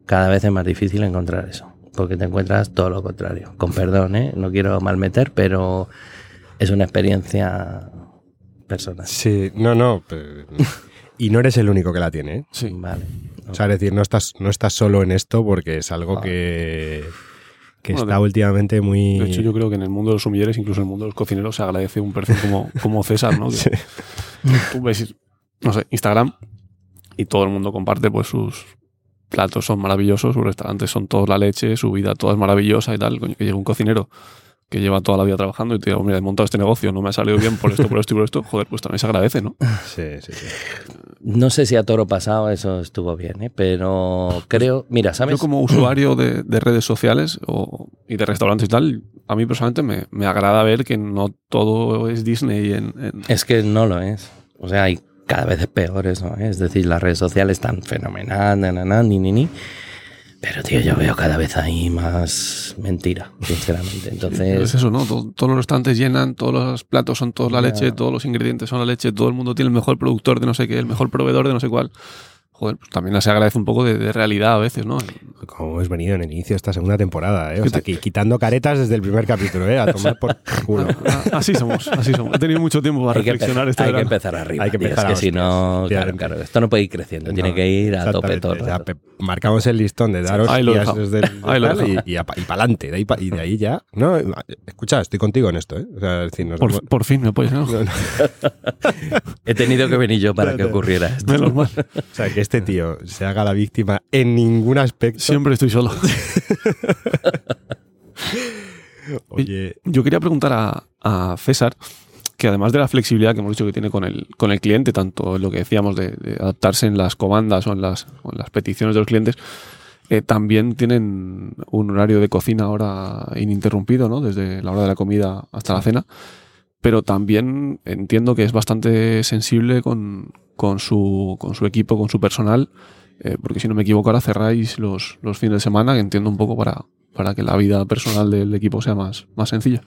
cada vez es más difícil encontrar eso. Porque te encuentras todo lo contrario. Con perdón, ¿eh? no quiero malmeter, pero es una experiencia personal. Sí, no, no. y no eres el único que la tiene. ¿eh? Sí. Vale. O sea, es decir, no estás, no estás solo en esto porque es algo que, que Bueno, está de- últimamente muy... De hecho, yo creo que en el mundo de los sumilleres, incluso en el mundo de los cocineros, se agradece un perfil como, como César, ¿no? Que Sí. Tú ves, no sé, Instagram y todo el mundo comparte pues sus platos son maravillosos, sus restaurantes son todos la leche, su vida toda es maravillosa y tal. Coño, que llega un cocinero que lleva toda la vida trabajando y te diga, mira, he montado este negocio, no me ha salido bien por esto, por esto y por esto, joder, pues también se agradece, ¿no? Sí, sí, sí. No sé si a toro pasado eso estuvo bien, ¿eh? pero creo, mira, ¿sabes? Yo como usuario de, de redes sociales o- y de restaurantes y tal, a mí personalmente me, me agrada ver que no todo es Disney en, en- Es que no lo es. O sea, hay cada vez es peor eso. ¿eh? Es decir, las redes sociales están fenomenal, na, na, na, ni, ni, ni. Pero, tío, yo veo cada vez ahí más mentira, sinceramente. Es Entonces, eso, ¿no? Todo- todos los restaurantes llenan, todos los platos son todos la leche, todos los ingredientes son la leche, todo el mundo tiene el mejor productor de no sé qué, el mejor proveedor de no sé cuál. Joder, pues también se agradece un poco de, de realidad a veces, ¿no? Como hemos venido en el inicio de esta segunda temporada, ¿eh? O sea, aquí quitando caretas desde el primer capítulo, ¿eh? A tomar por culo. Así somos, así somos. He tenido mucho tiempo para hay, que, reflexionar este hay que verano. empezar arriba. Hay que tío, empezar es a que si no, claro, claro, esto no puede ir creciendo, tiene que ir a tope todo O sea, marcamos el listón de dar Ahí lo he hostias dejado. desde el y, dejado. y, para adelante. De ahí, pa- y de ahí ya. No, escucha, estoy contigo en esto, ¿eh? O sea, es decir, nos Por, fin me puedes, ¿no? no, no. He tenido que venir yo para que ocurriera esto. Menos mal. O sea, que este tío se haga la víctima en ningún aspecto. Siempre estoy solo. Oye, Yo quería preguntar a, a César, que además de la flexibilidad que hemos dicho que tiene con el, con el cliente, tanto en lo que decíamos de, de adaptarse en las comandas o en las, o en las peticiones de los clientes, eh, también tienen un horario de cocina ahora ininterrumpido, ¿no? Desde la hora de la comida hasta la cena. Pero también entiendo que es bastante sensible con, con, su, con su equipo, con su personal, eh, porque si no me equivoco ahora cerráis los, los fines de semana, que entiendo un poco para, para que la vida personal del equipo sea más, más sencilla.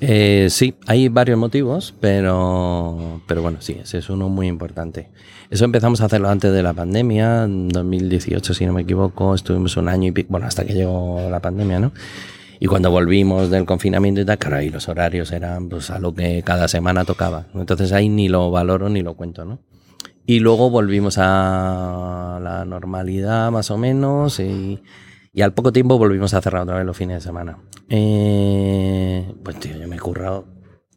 Eh, sí, hay varios motivos, pero, pero bueno, sí, ese es uno muy importante. Eso empezamos a hacerlo antes de la pandemia, en 2018, si no me equivoco, estuvimos un año y pico, bueno, hasta que llegó la pandemia, ¿no? Y cuando volvimos del confinamiento y tal, claro, ahí los horarios eran pues a lo que cada semana tocaba. Entonces ahí ni lo valoro ni lo cuento, ¿no? Y luego volvimos a la normalidad más o menos y, y al poco tiempo volvimos a cerrar otra vez los fines de semana. Eh, pues tío, yo me he currado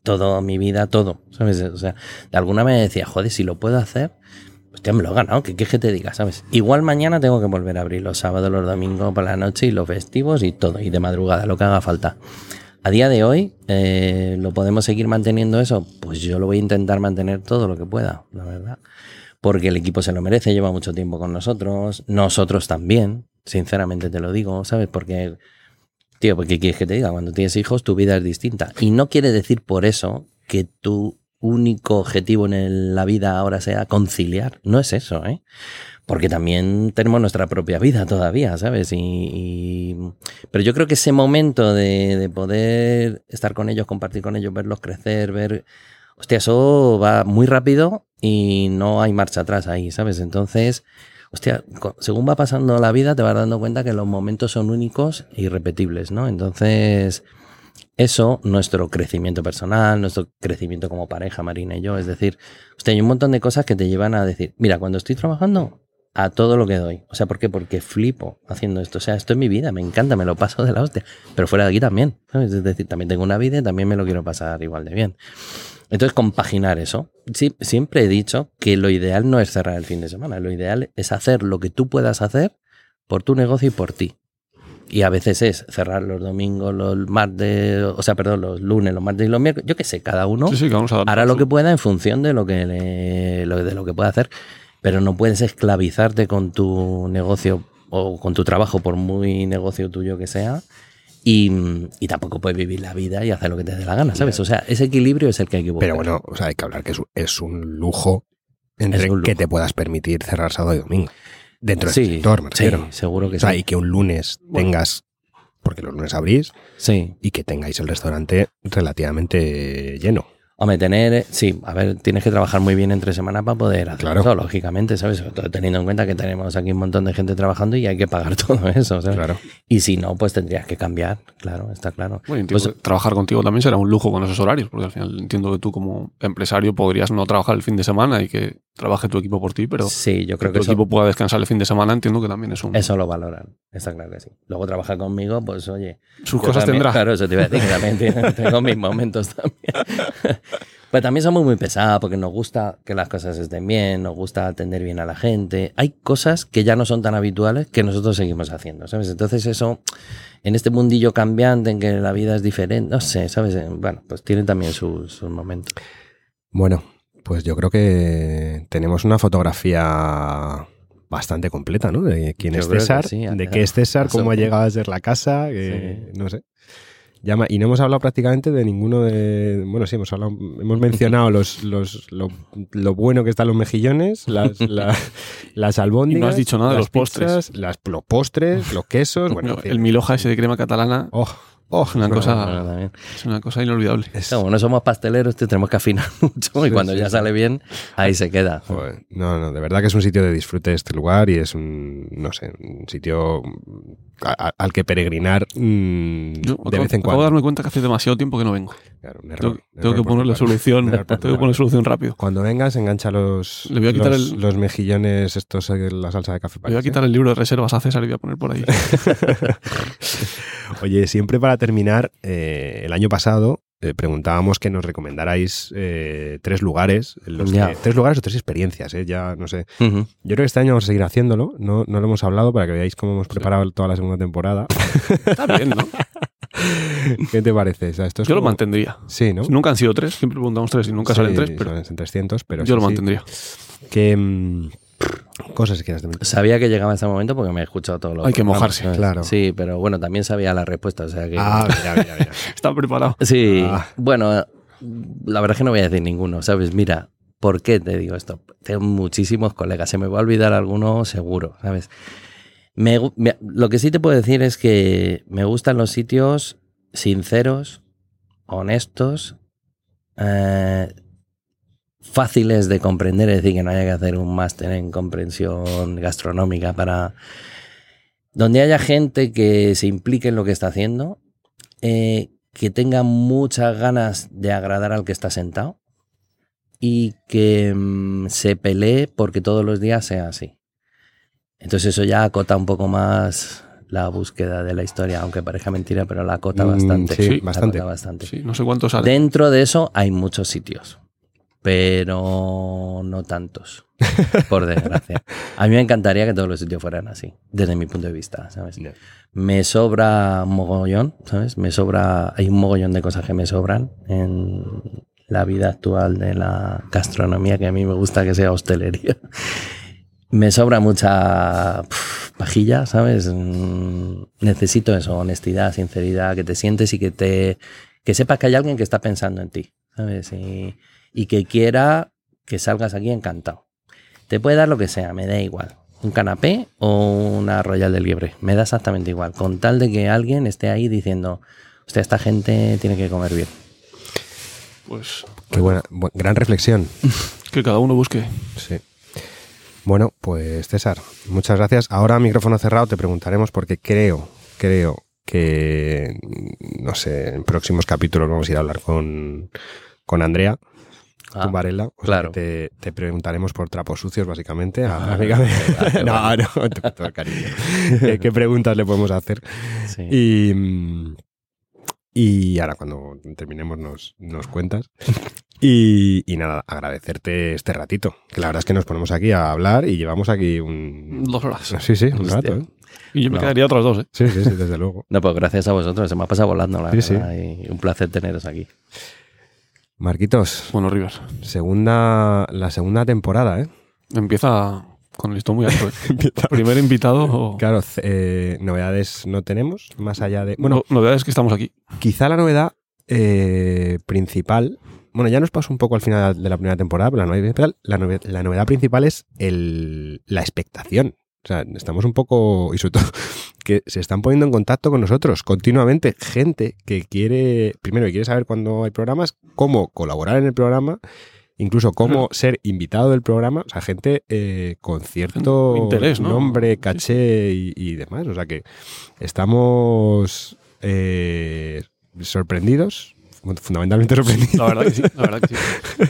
toda mi vida, todo, ¿sabes? O sea, de alguna manera decía, joder, si lo puedo hacer, ya me lo he ganado, ¿qué quieres que te diga, sabes? Igual mañana tengo que volver a abrir los sábados, los domingos por la noche y los festivos y todo, y de madrugada, lo que haga falta. A día de hoy, eh, ¿lo podemos seguir manteniendo eso? Pues yo lo voy a intentar mantener todo lo que pueda, la verdad. Porque el equipo se lo merece, lleva mucho tiempo con nosotros, nosotros también, sinceramente te lo digo, ¿sabes? Porque Tío, porque ¿qué quieres que te diga? Cuando tienes hijos, tu vida es distinta. Y no quiere decir por eso que tu único objetivo en la vida ahora sea conciliar. No es eso, ¿eh? Porque también tenemos nuestra propia vida todavía, ¿sabes? Y, Pero yo creo que ese momento de, de poder estar con ellos, compartir con ellos, verlos crecer, ver... Hostia, eso va muy rápido y no hay marcha atrás ahí, ¿sabes? Entonces, hostia, según va pasando la vida te vas dando cuenta que los momentos son únicos e irrepetibles, ¿no? Entonces, eso, nuestro crecimiento personal, nuestro crecimiento como pareja, Marina y yo, es decir, hostia, hay un montón de cosas que te llevan a decir, mira, cuando estoy trabajando, a todo lo que doy. O sea, ¿por qué? Porque flipo haciendo esto. O sea, esto es mi vida, me encanta, me lo paso de la hostia. Pero fuera de aquí también. Es decir, también tengo una vida y también me lo quiero pasar igual de bien. Entonces, compaginar eso. Siempre he dicho que lo ideal no es cerrar el fin de semana. Lo ideal es hacer lo que tú puedas hacer por tu negocio y por ti. Y a veces es cerrar los domingos, los martes, o sea, perdón, los lunes, los martes y los miércoles. Yo qué sé, cada uno Sí, sí, que hará lo que pueda en función de lo que le- lo- de lo que pueda hacer. Pero no puedes esclavizarte con tu negocio o con tu trabajo, por muy negocio tuyo que sea. Y, y tampoco puedes vivir la vida y hacer lo que te dé la gana, ¿sabes? O sea, ese equilibrio es el que hay que buscar. Pero bueno, o sea, hay que hablar que es, un- es un lujo entre Es un que lujo. te puedas permitir cerrar sábado y domingo. Dentro sí, del sector, me sí, refiero. seguro que o sea, sí. y que un lunes Bueno. tengas, porque los lunes abrís, Sí. y que tengáis el restaurante relativamente lleno. Hombre, tener, sí, a ver, tienes que trabajar muy bien entre semanas para poder hacer Claro. eso, lógicamente, ¿sabes? Sobre todo teniendo en cuenta que tenemos aquí un montón de gente trabajando y hay que pagar todo eso, ¿sabes? Claro. Y si no, pues tendrías que cambiar, claro, está claro. Bueno, entiendo Pues- trabajar contigo también será un lujo con esos horarios, porque al final entiendo que tú como empresario podrías no trabajar el fin de semana y que trabaje tu equipo por ti, pero sí, yo creo que que tu eso, equipo pueda descansar el fin de semana, entiendo que también es un... eso lo valoran, está claro que sí. Luego trabajar conmigo, pues oye, Sus cosas también- tendrá. Claro, eso te iba a decir, también tengo mis momentos también. Pues también somos muy pesados porque nos gusta que las cosas estén bien, nos gusta atender bien a la gente. Hay cosas que ya no son tan habituales que nosotros seguimos haciendo, ¿sabes? Entonces eso, en este mundillo cambiante en que la vida es diferente, no sé, ¿sabes? Bueno, pues tiene también sus, sus momentos. Bueno, pues yo creo que tenemos una fotografía bastante completa, ¿no? De quién Yo es que César, sí, de qué es César, cómo ha llegado a ser la casa, que- no sé. Llama- y no hemos hablado prácticamente de ninguno de. Bueno, sí, hemos hablado, hemos mencionado los, los, lo, lo bueno que están los mejillones, las, la- las albóndigas. Y no has dicho nada de los postres. Las, los postres, los quesos. Bueno, No, el miloja ese de crema catalana Oh, oh, es una no, cosa, Bueno, es una cosa inolvidable. es- Como no somos pasteleros, te tenemos que afinar mucho y Sí, cuando sí, ya sí. sale bien, ahí se queda. Joder, no, no, de verdad que es un sitio de disfrute este lugar y es un, no sé, un sitio a- al que peregrinar mm, Yo de acabo, vez en acabo de cuando. darme cuenta que hace demasiado tiempo que no vengo. Claro, un Tengo, un tengo que error por ponerle solución. Error Tengo que poner solución rápido. Cuando vengas, engancha los, Le voy a quitar los, el- los mejillones, estos, eh, la salsa de café. Le voy a París, ¿eh? quitar el libro de reservas a César y voy a poner por ahí. Oye, siempre para terminar, eh, el año pasado eh, preguntábamos que nos recomendarais eh, tres lugares, los que- tres lugares o tres experiencias, eh, ya no sé. Yo creo que este año vamos a seguir haciéndolo, no, no lo hemos hablado para que veáis cómo hemos preparado toda la segunda temporada. Está bien, ¿no? ¿Qué te parece? O sea, esto es Yo lo mantendría. Sí, ¿no? Nunca han sido tres, siempre preguntamos tres y nunca Sí, salen tres, pero son 300, pero yo sí, lo mantendría. ¿Qué mm, cosas comentar? Sabía que llegaba ese momento porque me he escuchado todo lo Hay que mojarse, ¿sabes? claro. Sí, pero bueno, también sabía la respuesta, o sea que... Ah, mira, mira, mira. Está preparado. Sí, Ah. bueno, la verdad es que no voy a decir ninguno, ¿sabes? Mira, ¿por qué te digo esto? Tengo muchísimos colegas, se me va a olvidar alguno seguro, ¿sabes? Me gu- me- lo que sí te puedo decir es que me gustan los sitios sinceros, honestos, eh, fáciles de comprender, es decir, que no haya que hacer un máster en comprensión gastronómica para... Donde haya gente que se implique en lo que está haciendo, eh, que tenga muchas ganas de agradar al que está sentado y que mm, se pelee porque todos los días sea así. Entonces eso ya acota un poco más la búsqueda de la historia, aunque parezca mentira, pero la acota Mm, bastante. sí, acota bastante. bastante. Sí, no sé cuántos salen. Dentro de eso hay muchos sitios, pero no tantos, por desgracia. A mí me encantaría que todos los sitios fueran así, desde mi punto de vista, ¿sabes? Ya. Me sobra un mogollón, ¿sabes? Me sobra, hay un mogollón de cosas que me sobran en la vida actual de la gastronomía, que a mí me gusta que sea hostelería. Me sobra mucha, pf, pajilla, ¿sabes? Mm, necesito eso, honestidad, sinceridad, que te sientes y que te que sepas que hay alguien que está pensando en ti, ¿sabes? Y, y que quiera que salgas aquí encantado. Te puede dar lo que sea, me da igual. Un canapé o una Royal del Liebre, me da exactamente igual. Con tal de que alguien esté ahí diciendo, hostia, esta gente tiene que comer bien. Pues Qué buena, bu- gran reflexión. que cada uno busque. Sí. Bueno, pues César, muchas gracias. Ahora micrófono cerrado te preguntaremos porque creo, creo que, no sé, en próximos capítulos vamos a ir a hablar con, con Andrea Ah, Tumbarella. O sea claro. que te, te preguntaremos por trapos sucios, básicamente. a- amiga no, no, te- todo el cariño. ¿Qué, qué preguntas le podemos hacer? sí. Y, y ahora cuando terminemos nos, nos cuentas. Y, y nada, agradecerte este ratito. Que la verdad es que nos ponemos aquí a hablar y llevamos aquí un... Dos horas. Sí, sí, un Hostia. rato, ¿eh? Y yo me No. quedaría otras dos, ¿eh? Sí, sí, sí, desde luego. No, pues gracias a vosotros, se me ha pasado volando, la Sí, sí. verdad, y un placer teneros aquí. Marquitos, Bueno, River. segunda, la segunda temporada, ¿eh? Empieza con el listón muy alto. ¿eh? Primer invitado. Claro, c- eh, novedades no tenemos, más allá de... Bueno, no, novedad es que estamos aquí. quizá la novedad eh, principal... Bueno, ya nos pasó un poco al final de la primera temporada, pero la novedad la novedad principal es el, la expectación. O sea, estamos un poco, y sobre todo, que se están poniendo en contacto con nosotros continuamente. Gente que quiere, primero, que quiere saber cuándo hay programas, cómo colaborar en el programa, incluso cómo ser invitado del programa. O sea, gente eh, con cierto Interés, ¿no? nombre, caché Y, y demás. O sea que estamos eh, sorprendidos, fundamentalmente sorprendidos. La verdad que sí, la verdad que sí.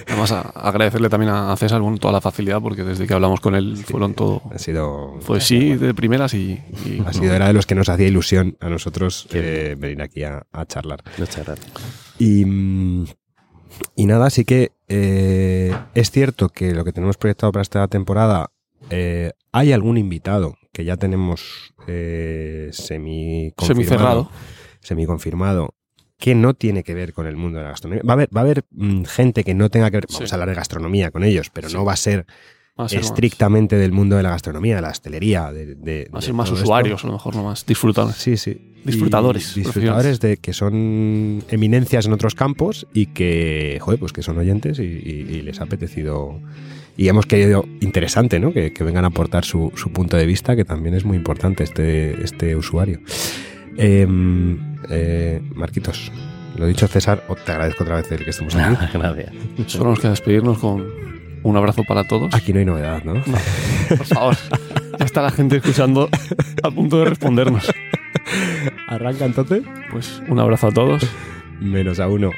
Además, a- agradecerle también a César bueno, toda la facilidad, porque desde que hablamos con él fueron todo. Ha sido, Pues sí, de primeras y. y, ha sido era de los que nos hacía ilusión a nosotros eh, venir aquí a, a charlar. Muchas gracias. Y, y nada, así que eh, es cierto que lo que tenemos proyectado para esta temporada, eh, hay algún invitado que ya tenemos eh, semi Semicerrado. semi-confirmado, que no tiene que ver con el mundo de la gastronomía. Va a haber, va a haber mm, gente que no tenga que ver, vamos Sí. a hablar de gastronomía con ellos, pero Sí. no va a ser Va a ser más- estrictamente del mundo de la gastronomía, de la hostelería, de, de- Va a ser más esto. usuarios, a lo mejor, no más disfrutables. Sí, sí. Disfrutadores, Y disfrutadores de que son eminencias en otros campos y que, joder, pues que son oyentes y, y- y les ha apetecido. Y hemos querido interesante, ¿no? Que, que vengan a aportar su, su punto de vista, que también es muy importante este, este usuario. Em, eh, Marquitos, lo dicho, César, te agradezco otra vez el que estemos aquí. gracias. Solo nos queda despedirnos con un abrazo para todos. Aquí no hay novedad, ¿no? No, por favor. Ya está la gente escuchando a punto de respondernos. Arranca entonces. Pues un abrazo a todos. Menos a uno.